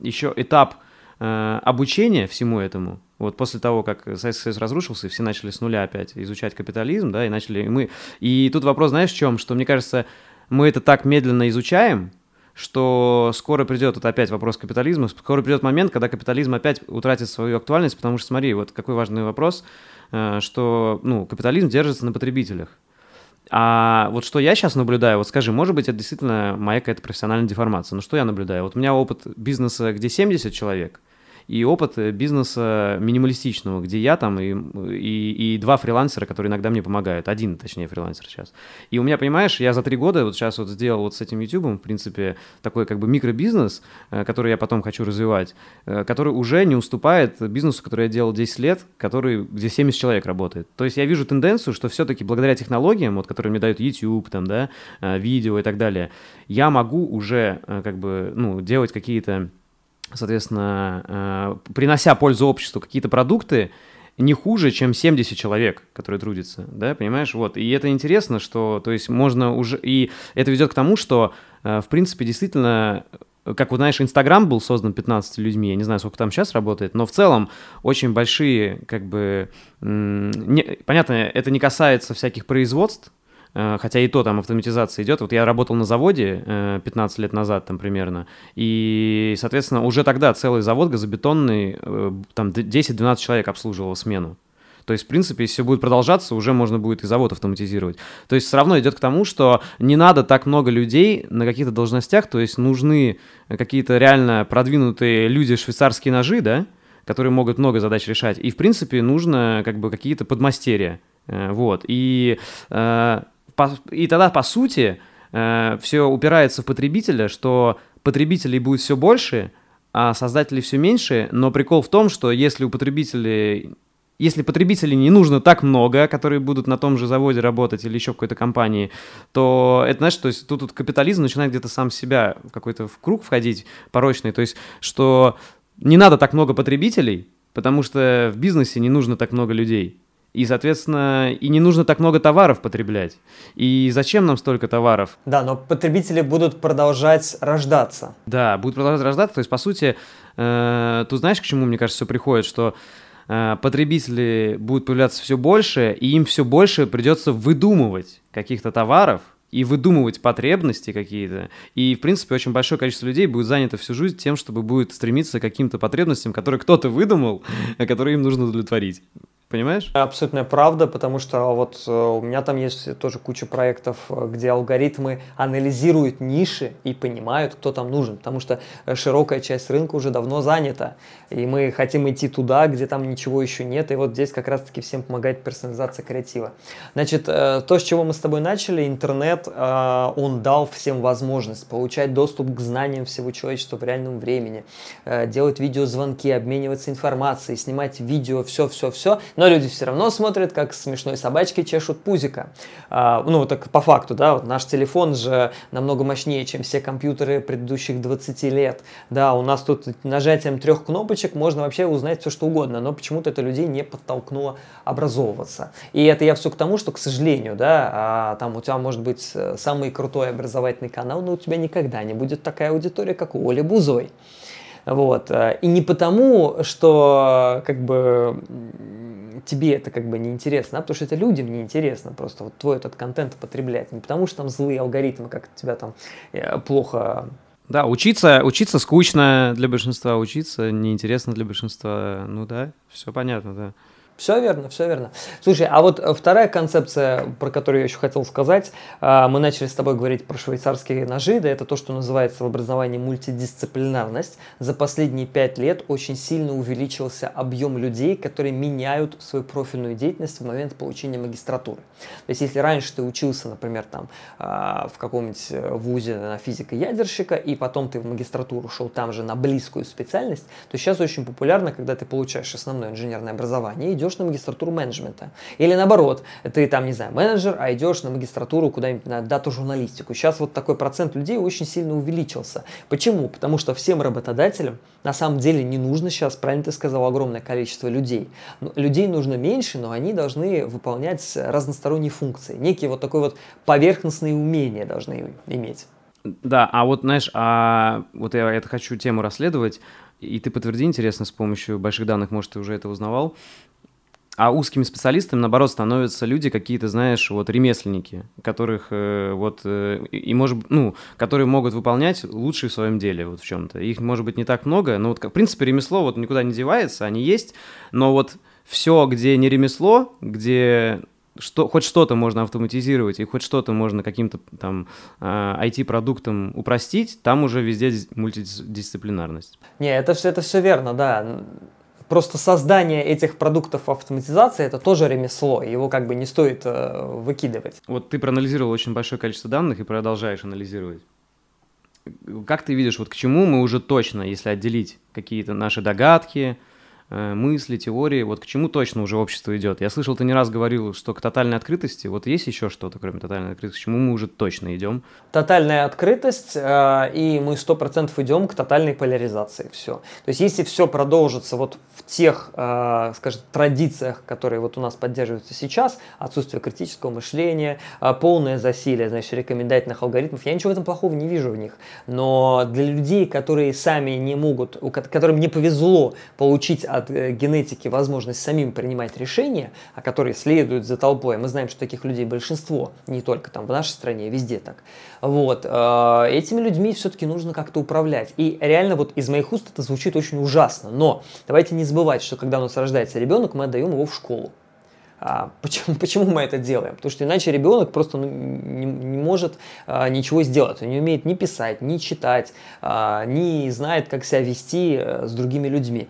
еще этап э, обучения всему этому. Вот после того, как Советский Союз разрушился, и все начали с нуля опять изучать капитализм, да, и начали мы... И тут вопрос, знаешь, в чем? Что, мне кажется, мы это так медленно изучаем, что скоро придет вот опять вопрос капитализма, скоро придет момент, когда капитализм опять утратит свою актуальность, потому что, смотри, вот какой важный вопрос, э, что, ну, капитализм держится на потребителях. А вот что я сейчас наблюдаю, вот скажи, может быть, это действительно моя какая-то профессиональная деформация, но что я наблюдаю? Вот у меня опыт бизнеса, где 70 человек – и опыт э, бизнеса минималистичного, где я там и, и, и два фрилансера, которые иногда мне помогают. Один, точнее, фрилансер сейчас. И у меня, понимаешь, я за три года вот сейчас вот сделал вот с этим YouTube, в принципе, такой как бы микробизнес, э, который я потом хочу развивать, э, который уже не уступает бизнесу, который я делал 10 лет, который, где 70 человек работает. То есть я вижу тенденцию, что все-таки благодаря технологиям, вот, которые мне дают YouTube, там, да, видео и так далее, я могу уже как бы, ну, делать какие-то соответственно, э, принося пользу обществу какие-то продукты, не хуже, чем 70 человек, которые трудятся, да, понимаешь, вот, и это интересно, что, то есть, можно уже, и это ведет к тому, что, э, в принципе, действительно, как вот, знаешь, Инстаграм был создан 15 людьми, я не знаю, сколько там сейчас работает, но в целом очень большие, как бы, не, понятно, это не касается всяких производств, хотя и то там автоматизация идет. Вот я работал на заводе 15 э, лет назад там примерно, и, соответственно, уже тогда целый завод газобетонный, э, там 10-12 человек обслуживал смену. То есть, в принципе, если все будет продолжаться, уже можно будет и завод автоматизировать. То есть, все равно идет к тому, что не надо так много людей на каких-то должностях, то есть, нужны какие-то реально продвинутые люди, швейцарские ножи, да, которые могут много задач решать. И, в принципе, нужно как бы какие-то подмастерья. Вот. И и тогда, по сути, э, все упирается в потребителя, что потребителей будет все больше, а создателей все меньше. Но прикол в том, что если у потребителей если потребителей не нужно так много, которые будут на том же заводе работать или еще в какой-то компании, то это, знаешь, то есть тут, тут капитализм начинает где-то сам себя в какой-то в круг входить порочный, то есть что не надо так много потребителей, потому что в бизнесе не нужно так много людей. И, соответственно, и не нужно так много товаров потреблять. И зачем нам столько товаров? Да, но потребители будут продолжать рождаться. Да, будут продолжать рождаться. То есть, по сути, э, тут знаешь, к чему, мне кажется, все приходит, что э, потребители будут появляться все больше, и им все больше придется выдумывать каких-то товаров, и выдумывать потребности какие-то. И, в принципе, очень большое количество людей будет занято всю жизнь тем, чтобы будет стремиться к каким-то потребностям, которые кто-то выдумал, которые им нужно удовлетворить. Понимаешь? Абсолютная правда, потому что вот э, у меня там есть тоже куча проектов, э, где алгоритмы анализируют ниши и понимают, кто там нужен, потому что э, широкая часть рынка уже давно занята, и мы хотим идти туда, где там ничего еще нет, и вот здесь как раз-таки всем помогает персонализация креатива. Значит, то, с чего мы с тобой начали, интернет, он дал всем возможность получать доступ к знаниям всего человечества в реальном времени, делать видеозвонки, обмениваться информацией, снимать видео, все-все-все, но люди все равно смотрят, как смешной собачки чешут пузика. А, ну, так по факту, да, вот наш телефон же намного мощнее, чем все компьютеры предыдущих 20 лет. Да, у нас тут нажатием трех кнопочек можно вообще узнать все, что угодно, но почему-то это людей не подтолкнуло образовываться. И это я все к тому, что, к сожалению, да, а, там у тебя может быть э, самый крутой образовательный канал, но у тебя никогда не будет такая аудитория, как у Оли Бузовой. Вот. Э, и не потому, что как бы тебе это как бы неинтересно, а потому что это людям неинтересно просто вот твой этот контент потреблять. Не потому что там злые алгоритмы, как тебя там э, плохо да, учиться, учиться скучно для большинства, учиться неинтересно для большинства. Ну да, все понятно, да. Все верно, все верно. Слушай, а вот э, вторая концепция, про которую я еще хотел сказать, э, мы начали с тобой говорить про швейцарские ножи, да, это то, что называется в образовании мультидисциплинарность. За последние пять лет очень сильно увеличился объем людей, которые меняют свою профильную деятельность в момент получения магистратуры. То есть, если раньше ты учился, например, там, э, в каком-нибудь вузе на физика-ядерщика, и потом ты в магистратуру шел там же на близкую специальность, то сейчас очень популярно, когда ты получаешь основное инженерное образование, идешь идешь на магистратуру менеджмента. Или наоборот, ты там, не знаю, менеджер, а идешь на магистратуру куда-нибудь на дату-журналистику. Сейчас вот такой процент людей очень сильно увеличился. Почему? Потому что всем работодателям на самом деле не нужно сейчас, правильно ты сказал, огромное количество людей. Ну, людей нужно меньше, но они должны выполнять разносторонние функции. Некие вот такой вот поверхностные умения должны иметь. Да, а вот, знаешь, а вот я это хочу тему расследовать, и ты подтверди, интересно, с помощью больших данных, может, ты уже это узнавал. А узкими специалистами, наоборот, становятся люди какие-то, знаешь, вот ремесленники, которых э, вот э, и может, ну, которые могут выполнять лучше в своем деле вот в чем-то. Их может быть не так много, но вот в принципе ремесло вот никуда не девается, они есть, но вот все, где не ремесло, где что, хоть что-то можно автоматизировать и хоть что-то можно каким-то там IT-продуктом э, упростить, там уже везде мультидисциплинарность. Не, это все, это все верно, да. Просто создание этих продуктов автоматизации это тоже ремесло, его как бы не стоит э, выкидывать. Вот ты проанализировал очень большое количество данных и продолжаешь анализировать. Как ты видишь, вот к чему мы уже точно, если отделить какие-то наши догадки, мысли, теории, вот к чему точно уже общество идет. Я слышал, ты не раз говорил, что к тотальной открытости, вот есть еще что-то, кроме тотальной открытости, к чему мы уже точно идем? Тотальная открытость, э, и мы сто процентов идем к тотальной поляризации, все. То есть если все продолжится вот в тех, э, скажем, традициях, которые вот у нас поддерживаются сейчас, отсутствие критического мышления, полное засилие, значит, рекомендательных алгоритмов, я ничего в этом плохого не вижу в них. Но для людей, которые сами не могут, которым не повезло получить от от э, генетики возможность самим принимать решения, а которые следуют за толпой. Мы знаем, что таких людей большинство, не только там в нашей стране, везде так. Вот. Э, этими людьми все-таки нужно как-то управлять. И реально вот из моих уст это звучит очень ужасно. Но давайте не забывать, что когда у нас рождается ребенок, мы отдаем его в школу. А, почему, почему мы это делаем? Потому что иначе ребенок просто ну, не, не может а, ничего сделать. Он не умеет ни писать, ни читать, а, не знает, как себя вести а, с другими людьми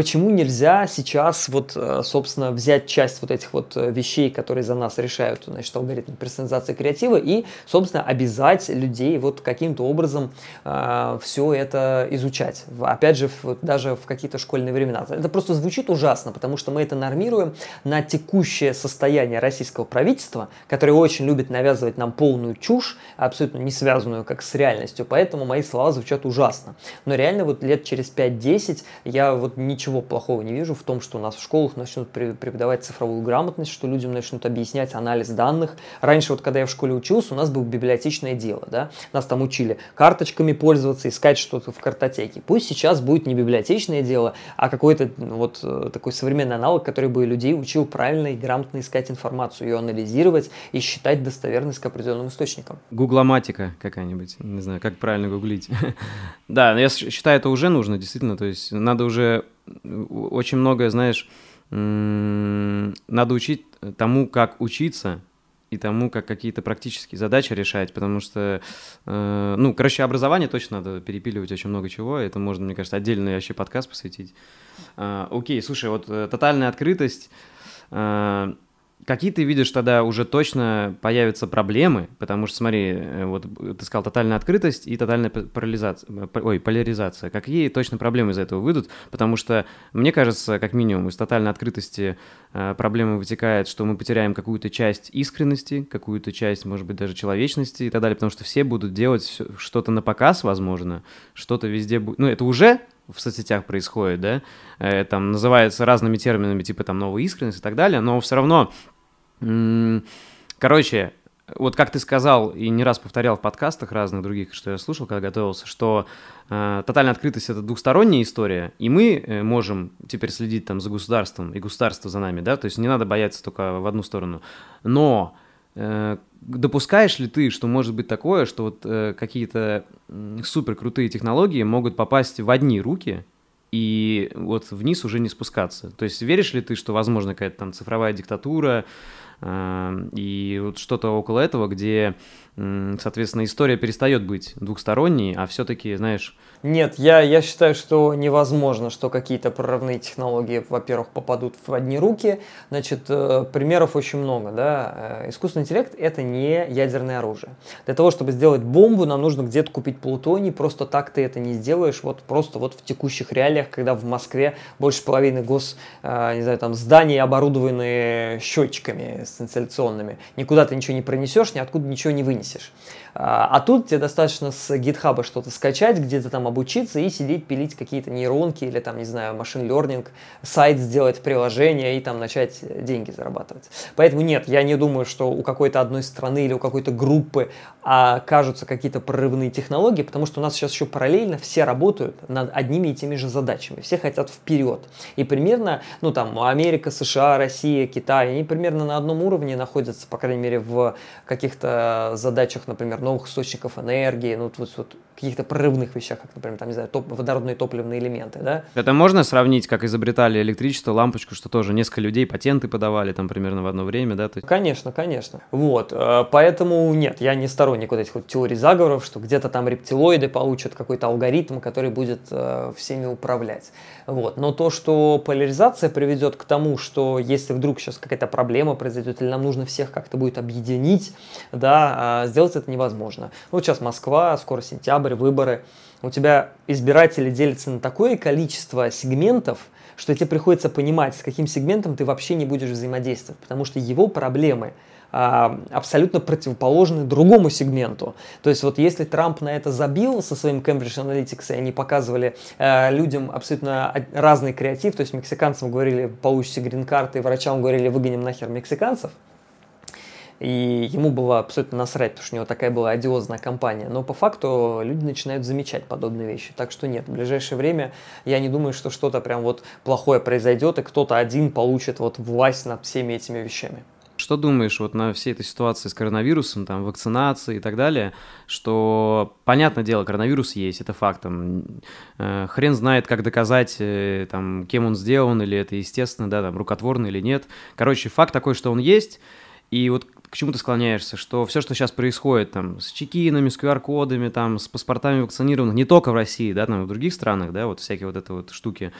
почему нельзя сейчас вот, э, собственно, взять часть вот этих вот э, вещей, которые за нас решают, значит, алгоритм персонализации креатива и, собственно, обязать людей вот каким-то образом э, все это изучать. Опять же, вот даже в какие-то школьные времена. Это просто звучит ужасно, потому что мы это нормируем на текущее состояние российского правительства, которое очень любит навязывать нам полную чушь, абсолютно не связанную как с реальностью. Поэтому мои слова звучат ужасно. Но реально вот лет через 5-10 я вот не ничего плохого не вижу в том, что у нас в школах начнут преподавать цифровую грамотность, что людям начнут объяснять анализ данных. Раньше, вот когда я в школе учился, у нас было библиотечное дело, да, нас там учили карточками пользоваться, искать что-то в картотеке. Пусть сейчас будет не библиотечное дело, а какой-то вот э, такой современный аналог, который бы людей учил правильно и грамотно искать информацию, ее анализировать и считать достоверность к определенным источникам. Гугломатика какая-нибудь, не знаю, как правильно гуглить. Да, я считаю, это уже нужно, действительно, то есть надо уже очень многое, знаешь, надо учить тому, как учиться, и тому, как какие-то практические задачи решать, потому что, э, ну, короче, образование точно надо перепиливать очень много чего, это можно, мне кажется, отдельный вообще подкаст посвятить. Э, окей, слушай, вот э, тотальная открытость, э, Какие ты видишь тогда уже точно появятся проблемы? Потому что, смотри, э, вот ты сказал тотальная открытость и тотальная парализация, ой, поляризация. Какие точно проблемы из этого выйдут? Потому что, мне кажется, как минимум, из тотальной открытости э, проблемы вытекает, что мы потеряем какую-то часть искренности, какую-то часть, может быть, даже человечности и так далее, потому что все будут делать что-то на показ, возможно, что-то везде будет... Ну, это уже в соцсетях происходит, да, э, там называется разными терминами, типа там новая искренность и так далее, но все равно, короче, вот как ты сказал и не раз повторял в подкастах разных других, что я слушал, когда готовился, что э, тотальная открытость это двухсторонняя история, и мы э, можем теперь следить там за государством, и государство за нами, да, то есть не надо бояться только в одну сторону. Но э, допускаешь ли ты, что может быть такое, что вот э, какие-то супер крутые технологии могут попасть в одни руки и вот вниз уже не спускаться? То есть веришь ли ты, что возможно какая-то там цифровая диктатура и вот что-то около этого, где, соответственно, история перестает быть двухсторонней, а все-таки, знаешь, нет, я, я считаю, что невозможно, что какие-то прорывные технологии, во-первых, попадут в одни руки. Значит, э, примеров очень много. Да? Э, искусственный интеллект – это не ядерное оружие. Для того, чтобы сделать бомбу, нам нужно где-то купить плутоний. Просто так ты это не сделаешь. Вот просто вот в текущих реалиях, когда в Москве больше половины гос, э, не знаю, там зданий оборудованы счетчиками станциационными. Никуда ты ничего не пронесешь, ниоткуда ничего не вынесешь. А, а тут тебе достаточно с гитхаба что-то скачать, где-то там обучиться и сидеть пилить какие-то нейронки или там, не знаю, машин learning, сайт сделать, приложение и там начать деньги зарабатывать. Поэтому нет, я не думаю, что у какой-то одной страны или у какой-то группы окажутся какие-то прорывные технологии, потому что у нас сейчас еще параллельно все работают над одними и теми же задачами. Все хотят вперед. И примерно, ну там, Америка, США, Россия, Китай, они примерно на одном уровне находятся, по крайней мере, в каких-то задачах, например, новых источников энергии, ну, вот, вот каких-то прорывных вещах, как, например, там, не знаю, топ, водородные топливные элементы, да. Это можно сравнить, как изобретали электричество, лампочку, что тоже несколько людей патенты подавали там примерно в одно время, да? То есть... Конечно, конечно. Вот, э, поэтому нет, я не сторонник вот этих вот теорий заговоров, что где-то там рептилоиды получат какой-то алгоритм, который будет э, всеми управлять. Вот. Но то, что поляризация приведет к тому, что если вдруг сейчас какая-то проблема произойдет, или нам нужно всех как-то будет объединить, да, а сделать это невозможно. Вот сейчас Москва, скоро сентябрь, ноябрь, выборы, у тебя избиратели делятся на такое количество сегментов, что тебе приходится понимать, с каким сегментом ты вообще не будешь взаимодействовать, потому что его проблемы а, абсолютно противоположны другому сегменту. То есть вот если Трамп на это забил со своим Cambridge Analytics, и они показывали э, людям абсолютно разный креатив, то есть мексиканцам говорили, получите грин-карты, врачам говорили, выгоним нахер мексиканцев, и ему было абсолютно насрать, потому что у него такая была одиозная компания. Но по факту люди начинают замечать подобные вещи. Так что нет, в ближайшее время я не думаю, что что-то прям вот плохое произойдет, и кто-то один получит вот власть над всеми этими вещами. Что думаешь вот на всей этой ситуации с коронавирусом, там, вакцинацией и так далее, что, понятное дело, коронавирус есть, это факт, там, э, хрен знает, как доказать, э, там, кем он сделан, или это естественно, да, там, рукотворно или нет. Короче, факт такой, что он есть, и вот к чему ты склоняешься, что все, что сейчас происходит там с чекинами, с QR-кодами, там, с паспортами вакцинированных, не только в России, да, там, в других странах, да, вот всякие вот это вот штуки,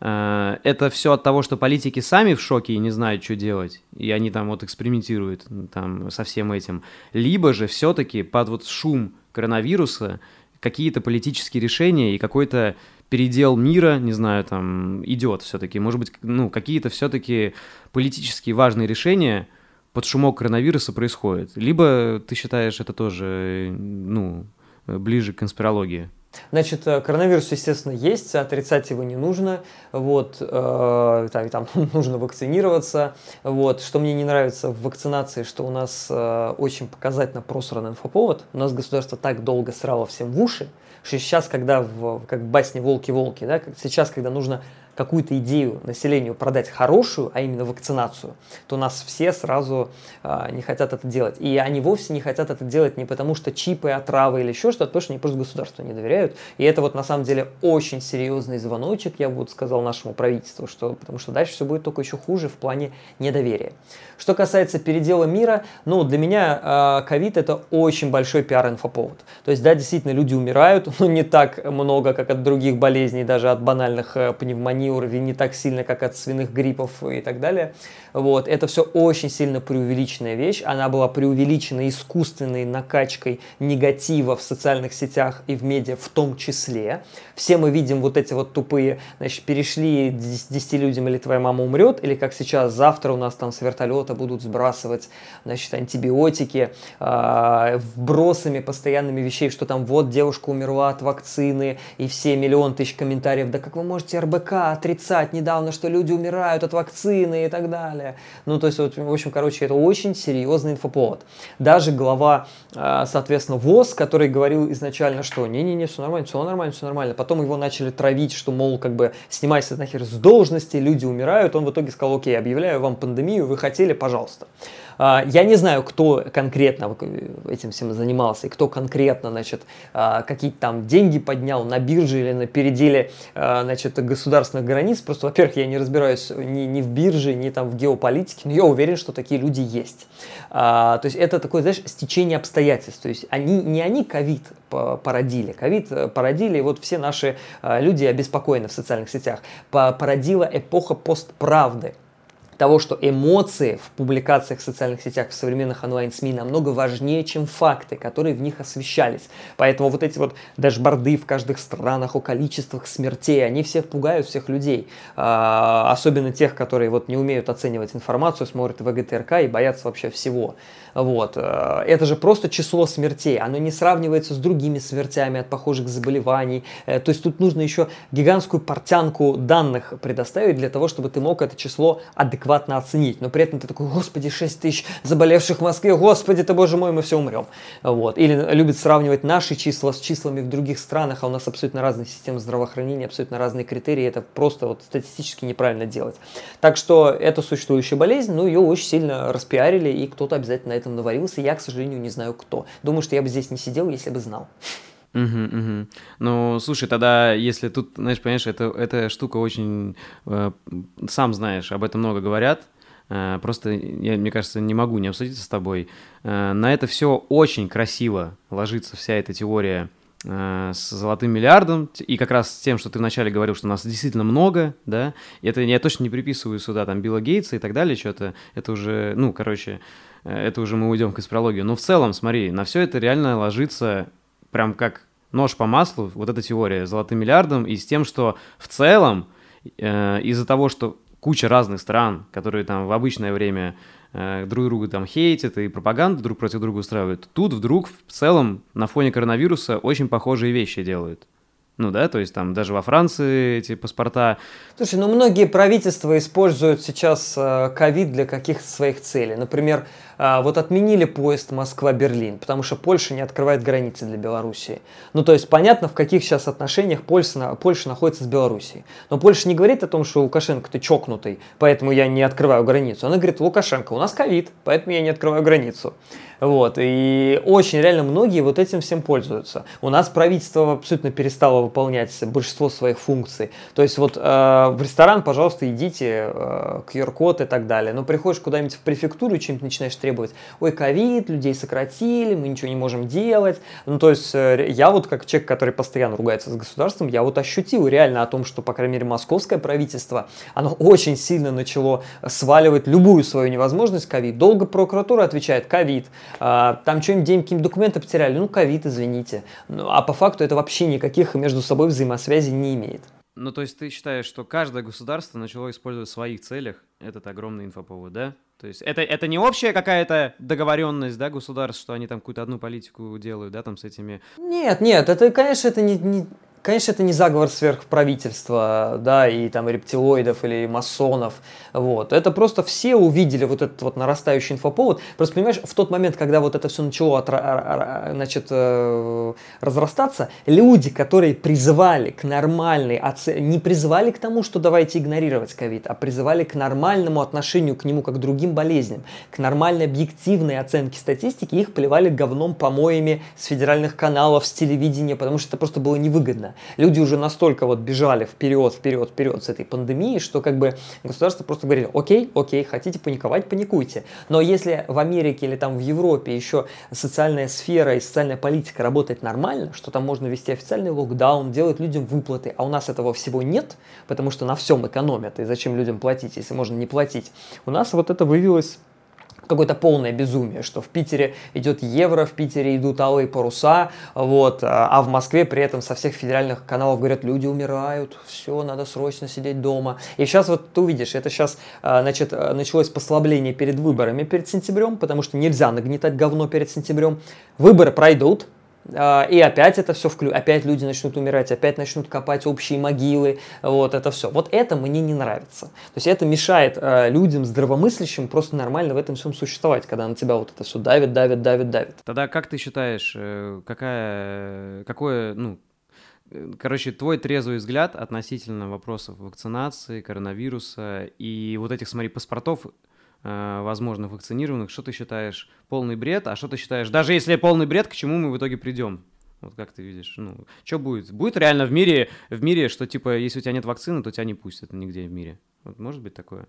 Э, это все от того, что политики сами в шоке и не знают, что делать, и они там вот экспериментируют там со всем этим, либо же все-таки под вот шум коронавируса какие-то политические решения и какой-то передел мира, не знаю, там идет все-таки, может быть, ну какие-то все-таки политические важные решения под шумок коронавируса происходят, либо ты считаешь это тоже, ну, ближе к конспирологии? Значит, э, коронавирус, естественно, есть, отрицать его не нужно, вот, э, там, там нужно вакцинироваться, вот, что мне не нравится в вакцинации, что у нас э, очень показательно просран инфоповод, у нас государство так долго срало всем в уши, что сейчас, когда в, как в басне «Волки-волки», да, сейчас, когда нужно какую-то идею населению продать хорошую, а именно вакцинацию, то нас все сразу а, не хотят это делать. И они вовсе не хотят это делать не потому, что чипы, отравы или еще что-то, потому что они просто государству не доверяют. И это вот на самом деле очень серьезный звоночек, я бы вот сказал нашему правительству, что, потому что дальше все будет только еще хуже в плане недоверия. Что касается передела мира, ну, для меня ковид а, это очень большой пиар-инфоповод. То есть, да, действительно, люди умирают, но не так много, как от других болезней, даже от банальных э, пневмоний уровень не так сильно, как от свиных гриппов и так далее. Вот. Это все очень сильно преувеличенная вещь. Она была преувеличена искусственной накачкой негатива в социальных сетях и в медиа в том числе. Все мы видим вот эти вот тупые, значит, перешли 10 людям или твоя мама умрет, или как сейчас, завтра у нас там с вертолета будут сбрасывать, значит, антибиотики, э, вбросами постоянными вещей, что там вот девушка умерла от вакцины, и все миллион тысяч комментариев, да как вы можете РБК отрицать недавно, что люди умирают от вакцины и так далее. Ну, то есть, вот, в общем, короче, это очень серьезный инфоповод. Даже глава, а, соответственно, ВОЗ, который говорил изначально, что не-не-не, все нормально, все нормально, все нормально. Потом его начали травить, что, мол, как бы снимайся нахер с должности, люди умирают. Он в итоге сказал, окей, объявляю вам пандемию, вы хотели, пожалуйста. А, я не знаю, кто конкретно этим всем занимался, и кто конкретно, значит, а, какие-то там деньги поднял на бирже или на переделе, а, значит, государственных границ. Просто, во-первых, я не разбираюсь ни, ни в бирже, ни там в геополитике, но я уверен, что такие люди есть. То есть это такое, знаешь, стечение обстоятельств. То есть они, не они ковид породили. Ковид э, породили, и вот все наши люди обеспокоены в социальных сетях. Породила эпоха постправды того, что эмоции в публикациях в социальных сетях, в современных онлайн-СМИ намного важнее, чем факты, которые в них освещались. Поэтому вот эти вот дашборды в каждых странах о количествах смертей, они всех пугают, всех людей. А, особенно тех, которые вот не умеют оценивать информацию, смотрят ВГТРК и боятся вообще всего. Вот. Э, это же просто число смертей, оно не сравнивается с другими смертями от похожих заболеваний. Э, то есть тут нужно еще гигантскую портянку данных предоставить для того, чтобы ты мог это число адекватно оценить. Но при этом ты такой, господи, 6 тысяч заболевших в Москве, господи ты, боже мой, мы все умрем. Вот. Или любит сравнивать наши числа с числами в других странах, а у нас абсолютно разные системы здравоохранения, абсолютно разные критерии. Это просто вот статистически неправильно делать. Так что это существующая болезнь, но ее очень сильно распиарили, и кто-то обязательно этом наварился. Я, к сожалению, не знаю кто. Думаю, что я бы здесь не сидел, если бы знал. Угу, угу. Ну, слушай, тогда, если тут, знаешь, понимаешь, это, эта штука очень... Э, сам знаешь, об этом много говорят. Э, просто я, мне кажется, не могу не обсудиться с тобой. Э, на это все очень красиво ложится вся эта теория Э, с золотым миллиардом, и как раз с тем, что ты вначале говорил, что нас действительно много, да, это я точно не приписываю сюда там Билла Гейтса и так далее, что-то, это уже, ну, короче, э, это уже мы уйдем к астрологии, но в целом, смотри, на все это реально ложится прям как нож по маслу, вот эта теория с золотым миллиардом, и с тем, что в целом э, из-за того, что куча разных стран, которые там в обычное время Э, друг друга там хейтят и пропаганду друг против друга устраивают. Тут вдруг в целом на фоне коронавируса очень похожие вещи делают. Ну да, то есть там даже во Франции эти паспорта. Слушай, ну многие правительства используют сейчас э, ковид для каких-то своих целей. Например, вот отменили поезд Москва-Берлин, потому что Польша не открывает границы для Белоруссии. Ну то есть понятно, в каких сейчас отношениях Польша, Польша находится с Белоруссией. Но Польша не говорит о том, что Лукашенко ты чокнутый, поэтому я не открываю границу. Она говорит, Лукашенко, у нас ковид, поэтому я не открываю границу. Вот, и очень реально многие вот этим всем пользуются. У нас правительство абсолютно перестало выполнять большинство своих функций. То есть вот э, в ресторан, пожалуйста, идите, э, QR-код и так далее. Но приходишь куда-нибудь в префектуру и чем-то начинаешь требовать, ой, ковид, людей сократили, мы ничего не можем делать. Ну, то есть э, я вот как человек, который постоянно ругается с государством, я вот ощутил реально о том, что, по крайней мере, московское правительство, оно очень сильно начало сваливать любую свою невозможность ковид. Долго прокуратура отвечает ковид. А, там что-нибудь, день какие-то документы потеряли, ну, ковид, извините. Ну, а по факту это вообще никаких между собой взаимосвязей не имеет. Ну, то есть ты считаешь, что каждое государство начало использовать в своих целях этот огромный инфоповод, да? То есть это, это не общая какая-то договоренность, да, государств, что они там какую-то одну политику делают, да, там с этими... Нет, нет, это, конечно, это не, не, Конечно, это не заговор сверхправительства, да, и там рептилоидов или масонов, вот. Это просто все увидели вот этот вот нарастающий инфоповод. Просто понимаешь, в тот момент, когда вот это все начало от, значит, э, разрастаться, люди, которые призывали к нормальной оценке, не призывали к тому, что давайте игнорировать ковид, а призывали к нормальному отношению к нему, как к другим болезням, к нормальной объективной оценке статистики, их плевали говном помоями с федеральных каналов, с телевидения, потому что это просто было невыгодно. Люди уже настолько вот бежали вперед, вперед, вперед с этой пандемией, что как бы государство просто говорили, окей, окей, хотите паниковать, паникуйте. Но если в Америке или там в Европе еще социальная сфера и социальная политика работает нормально, что там можно вести официальный локдаун, делать людям выплаты, а у нас этого всего нет, потому что на всем экономят, и зачем людям платить, если можно не платить, у нас вот это вывелось какое-то полное безумие, что в Питере идет евро, в Питере идут алые паруса, вот, а, а в Москве при этом со всех федеральных каналов говорят, люди умирают, все, надо срочно сидеть дома. И сейчас вот ты увидишь, это сейчас, а, значит, началось послабление перед выборами перед сентябрем, потому что нельзя нагнетать говно перед сентябрем. Выборы пройдут, а, и опять это все вклю... опять люди начнут умирать, опять начнут копать общие могилы, вот это все. Вот это мне не нравится. То есть это мешает э, людям здравомыслящим просто нормально в этом всем существовать, когда на тебя вот это все давит, давит, давит, давит. Тогда как ты считаешь, э, какая, какое, ну, Короче, твой трезвый взгляд относительно вопросов вакцинации, коронавируса и вот этих, смотри, паспортов возможно, вакцинированных, что ты считаешь полный бред, а что ты считаешь, даже если полный бред, к чему мы в итоге придем? Вот как ты видишь, ну, что будет? Будет реально в мире, в мире, что типа, если у тебя нет вакцины, то тебя не пустят нигде в мире? Вот может быть такое?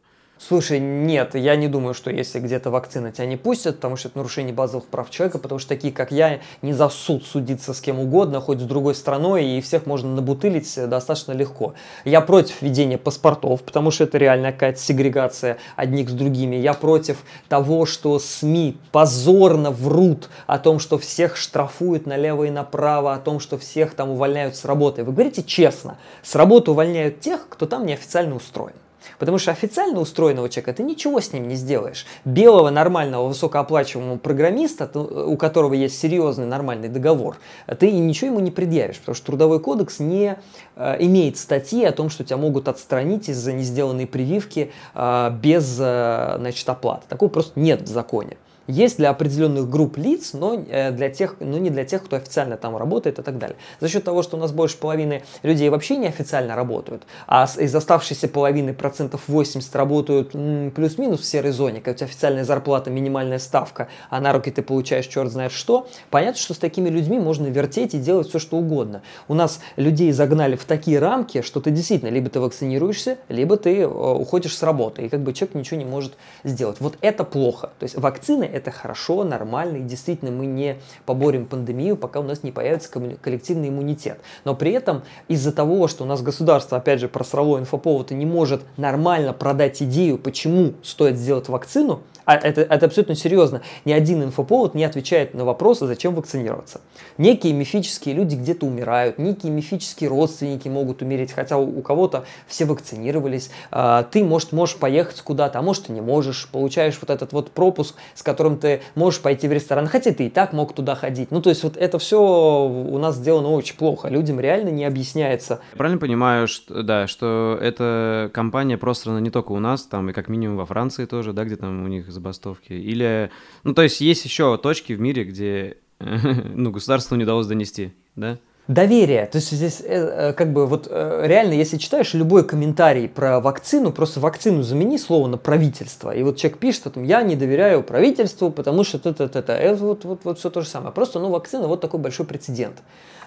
Слушай, нет, я не думаю, что если где-то вакцина тебя не пустят, потому что это нарушение базовых прав человека, потому что такие, как я, не за суд судиться с кем угодно, хоть с другой страной, и всех можно набутылить достаточно легко. Я против введения паспортов, потому что это реально какая-то сегрегация одних с другими. Я против того, что СМИ позорно врут о том, что всех штрафуют налево и направо, о том, что всех там увольняют с работы. Вы говорите честно, с работы увольняют тех, кто там неофициально устроен. Потому что официально устроенного человека ты ничего с ним не сделаешь. Белого, нормального, высокооплачиваемого программиста, у которого есть серьезный нормальный договор, ты ничего ему не предъявишь, потому что Трудовой кодекс не э, имеет статьи о том, что тебя могут отстранить из-за не сделанной прививки э, без э, значит, оплаты. Такого просто нет в законе есть для определенных групп лиц, но, э, для тех, но не для тех, кто официально там работает и так далее. За счет того, что у нас больше половины людей вообще не официально работают, а из оставшейся половины процентов 80 работают плюс-минус в серой зоне, тебя официальная зарплата, минимальная ставка, а на руки ты получаешь черт знает что, понятно, что с такими людьми можно вертеть и делать все, что угодно. У нас людей загнали в такие рамки, что ты действительно либо ты вакцинируешься, либо ты э, уходишь с работы, и как бы человек ничего не может сделать. Вот это плохо. То есть вакцины это хорошо, нормально, и действительно мы не поборем пандемию, пока у нас не появится коллективный иммунитет. Но при этом из-за того, что у нас государство, опять же, просрало инфоповод и не может нормально продать идею, почему стоит сделать вакцину, а это, это абсолютно серьезно, ни один инфоповод не отвечает на вопросы, зачем вакцинироваться. Некие мифические люди где-то умирают, некие мифические родственники могут умереть, хотя у, у кого-то все вакцинировались. А, ты, может, можешь поехать куда-то, а может, не можешь. Получаешь вот этот вот пропуск, с которым ты можешь пойти в ресторан, хотя ты и так мог туда ходить. Ну, то есть вот это все у нас сделано очень плохо. Людям реально не объясняется. правильно понимаю, что, да, что эта компания просто не только у нас, там и как минимум во Франции тоже, да, где там у них забастовки. Или, ну, то есть есть еще точки в мире, где ну, государству не удалось донести, да? Доверие. То есть здесь э, э, как бы вот э, реально, если читаешь любой комментарий про вакцину, просто вакцину замени слово на правительство. И вот человек пишет, что я не доверяю правительству, потому что это, это, это, это вот, вот, вот все то же самое. Просто, ну, вакцина вот такой большой прецедент.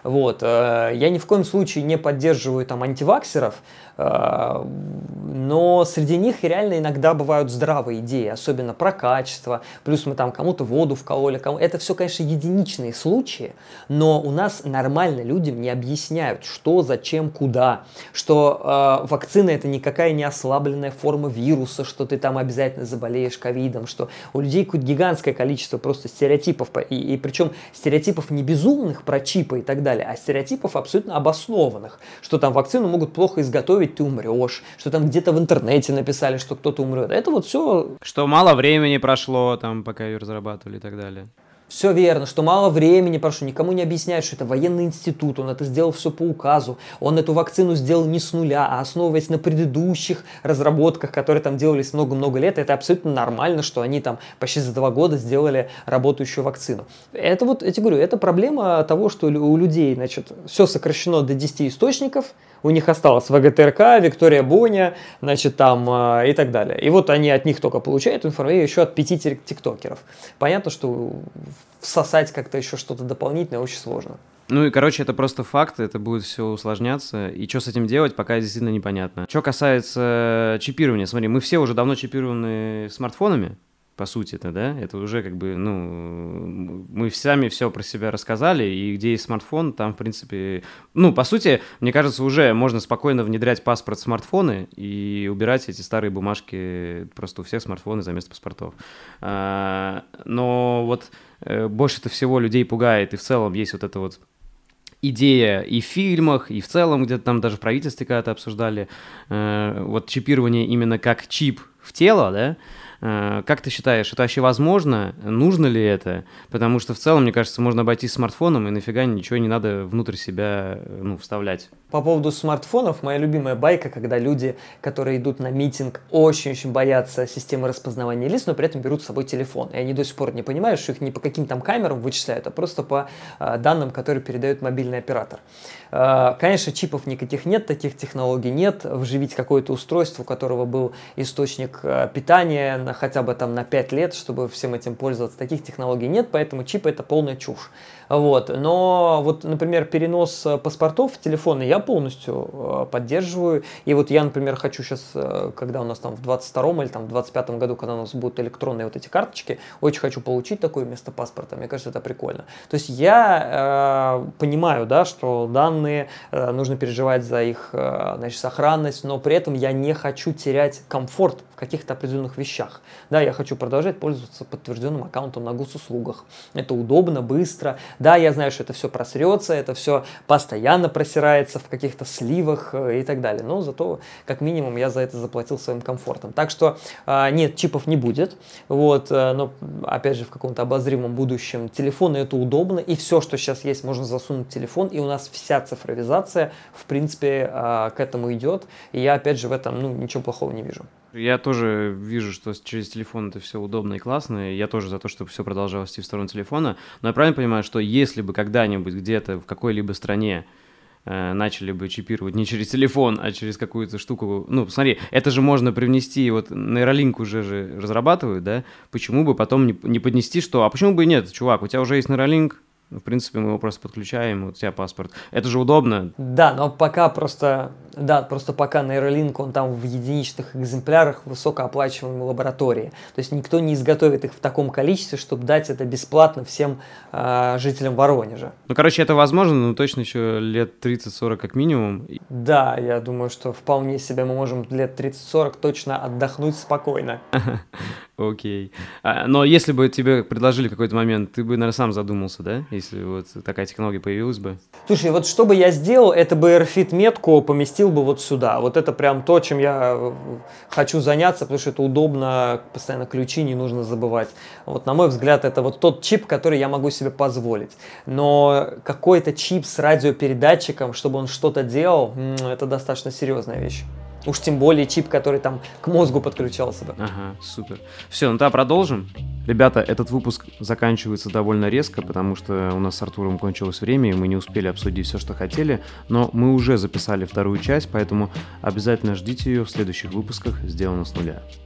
Вот. Я ни в коем случае не поддерживаю там антиваксеров, но среди них реально иногда бывают здравые идеи, особенно про качество, плюс мы там кому-то воду вкололи, кому... это все, конечно, единичные случаи, но у нас нормально людям не объясняют, что, зачем, куда, что э, вакцина это никакая не ослабленная форма вируса, что ты там обязательно заболеешь ковидом, что у людей какое-то гигантское количество просто стереотипов, и, и причем стереотипов не безумных про чипы и так далее, а стереотипов абсолютно обоснованных, что там вакцину могут плохо изготовить, ведь ты умрешь, что там где-то в интернете написали, что кто-то умрет. Это вот все... Что мало времени прошло, там, пока ее разрабатывали и так далее. Все верно, что мало времени прошло, никому не объясняют, что это военный институт, он это сделал все по указу, он эту вакцину сделал не с нуля, а основываясь на предыдущих разработках, которые там делались много-много лет, это абсолютно нормально, что они там почти за два года сделали работающую вакцину. Это вот, я тебе говорю, это проблема того, что у людей, значит, все сокращено до 10 источников, у них осталось ВГТРК, Виктория Боня, значит, там э, и так далее. И вот они от них только получают информацию еще от пяти тиктокеров. Понятно, что всосать как-то еще что-то дополнительное очень сложно. Ну и, короче, это просто факт, это будет все усложняться. И что с этим делать, пока действительно непонятно. Что касается чипирования, смотри, мы все уже давно чипированы смартфонами, по сути это, да, это уже как бы, ну, мы сами все про себя рассказали, и где есть смартфон, там, в принципе, ну, по сути, мне кажется, уже можно спокойно внедрять паспорт в смартфоны и убирать эти старые бумажки просто у всех смартфоны за место паспортов. А, но вот э, больше-то всего людей пугает, и в целом есть вот это вот идея и в фильмах, и в целом где-то там даже в правительстве когда-то обсуждали, э, вот чипирование именно как чип в тело, да, как ты считаешь, это вообще возможно? Нужно ли это? Потому что в целом, мне кажется, можно обойтись смартфоном, и нафига ничего не надо внутрь себя ну, вставлять. По поводу смартфонов, моя любимая байка, когда люди, которые идут на митинг, очень-очень боятся системы распознавания лиц, но при этом берут с собой телефон. И они до сих пор не понимают, что их не по каким там камерам вычисляют, а просто по э, данным, которые передает мобильный оператор. Э, конечно, чипов никаких нет, таких технологий нет. Вживить какое-то устройство, у которого был источник э, питания на хотя бы там на 5 лет, чтобы всем этим пользоваться. Таких технологий нет, поэтому чипы это полная чушь. Вот. Но вот, например, перенос паспортов в телефоны я полностью э, поддерживаю. И вот я, например, хочу сейчас, э, когда у нас там в 22 или там в 25 году, когда у нас будут электронные вот эти карточки, очень хочу получить такое вместо паспорта. Мне кажется, это прикольно. То есть я э, понимаю, да, что данные э, нужно переживать за их э, значит, сохранность, но при этом я не хочу терять комфорт в каких-то определенных вещах. Да, я хочу продолжать пользоваться подтвержденным аккаунтом на госуслугах. Это удобно, быстро. Да, я знаю, что это все просрется, это все постоянно просирается в каких-то сливах э, и так далее. Но зато, как минимум, я за это заплатил своим комфортом. Так что а, нет, чипов не будет. Вот, э, но, опять же, в каком-то обозримом будущем телефоны это удобно. И все, что сейчас есть, можно засунуть в телефон. И у нас вся цифровизация, в принципе, а, к этому идет. И я, опять же, в этом ну, ничего плохого не вижу. Я тоже вижу, что через телефон это все удобно и классно. Я тоже за то, чтобы все продолжалось идти в сторону телефона. Но я правильно понимаю, что если бы когда-нибудь где-то в какой-либо стране э, начали бы чипировать не через телефон, а через какую-то штуку. Ну, смотри, это же можно привнести, вот нейролинк уже же разрабатывают, да? Почему бы потом не, не поднести, что, а почему бы и нет, чувак, у тебя уже есть нейролинк, в принципе, мы его просто подключаем, вот у тебя паспорт. Это же удобно. Да, но пока просто, да, просто пока нейролинк, он там в единичных экземплярах в высокооплачиваемой лаборатории. То есть никто не изготовит их в таком количестве, чтобы дать это бесплатно всем э, жителям Воронежа. Ну, короче, это возможно, но точно еще лет 30-40 как минимум. Да, я думаю, что вполне себе мы можем лет 30-40 точно отдохнуть спокойно. Окей. А, но если бы тебе предложили какой-то момент, ты бы, наверное, сам задумался, да? Если вот такая технология появилась бы? Слушай, вот что бы я сделал, это бы AirFit метку поместил бы вот сюда. Вот это прям то, чем я э, хочу заняться, потому что это удобно, постоянно ключи не нужно забывать. Вот, на мой взгляд, это вот тот чип, который я могу себе позволить. Но какой-то чип с радиопередатчиком, чтобы он что-то делал, это достаточно серьезная вещь. Уж тем более чип, который там к мозгу подключался бы. Ага, супер. Все, ну тогда продолжим. Ребята, этот выпуск заканчивается довольно резко, потому что у нас с Артуром кончилось время, и мы не успели обсудить все, что хотели, но мы уже записали вторую часть, поэтому обязательно ждите ее в следующих выпусках «Сделано с нуля».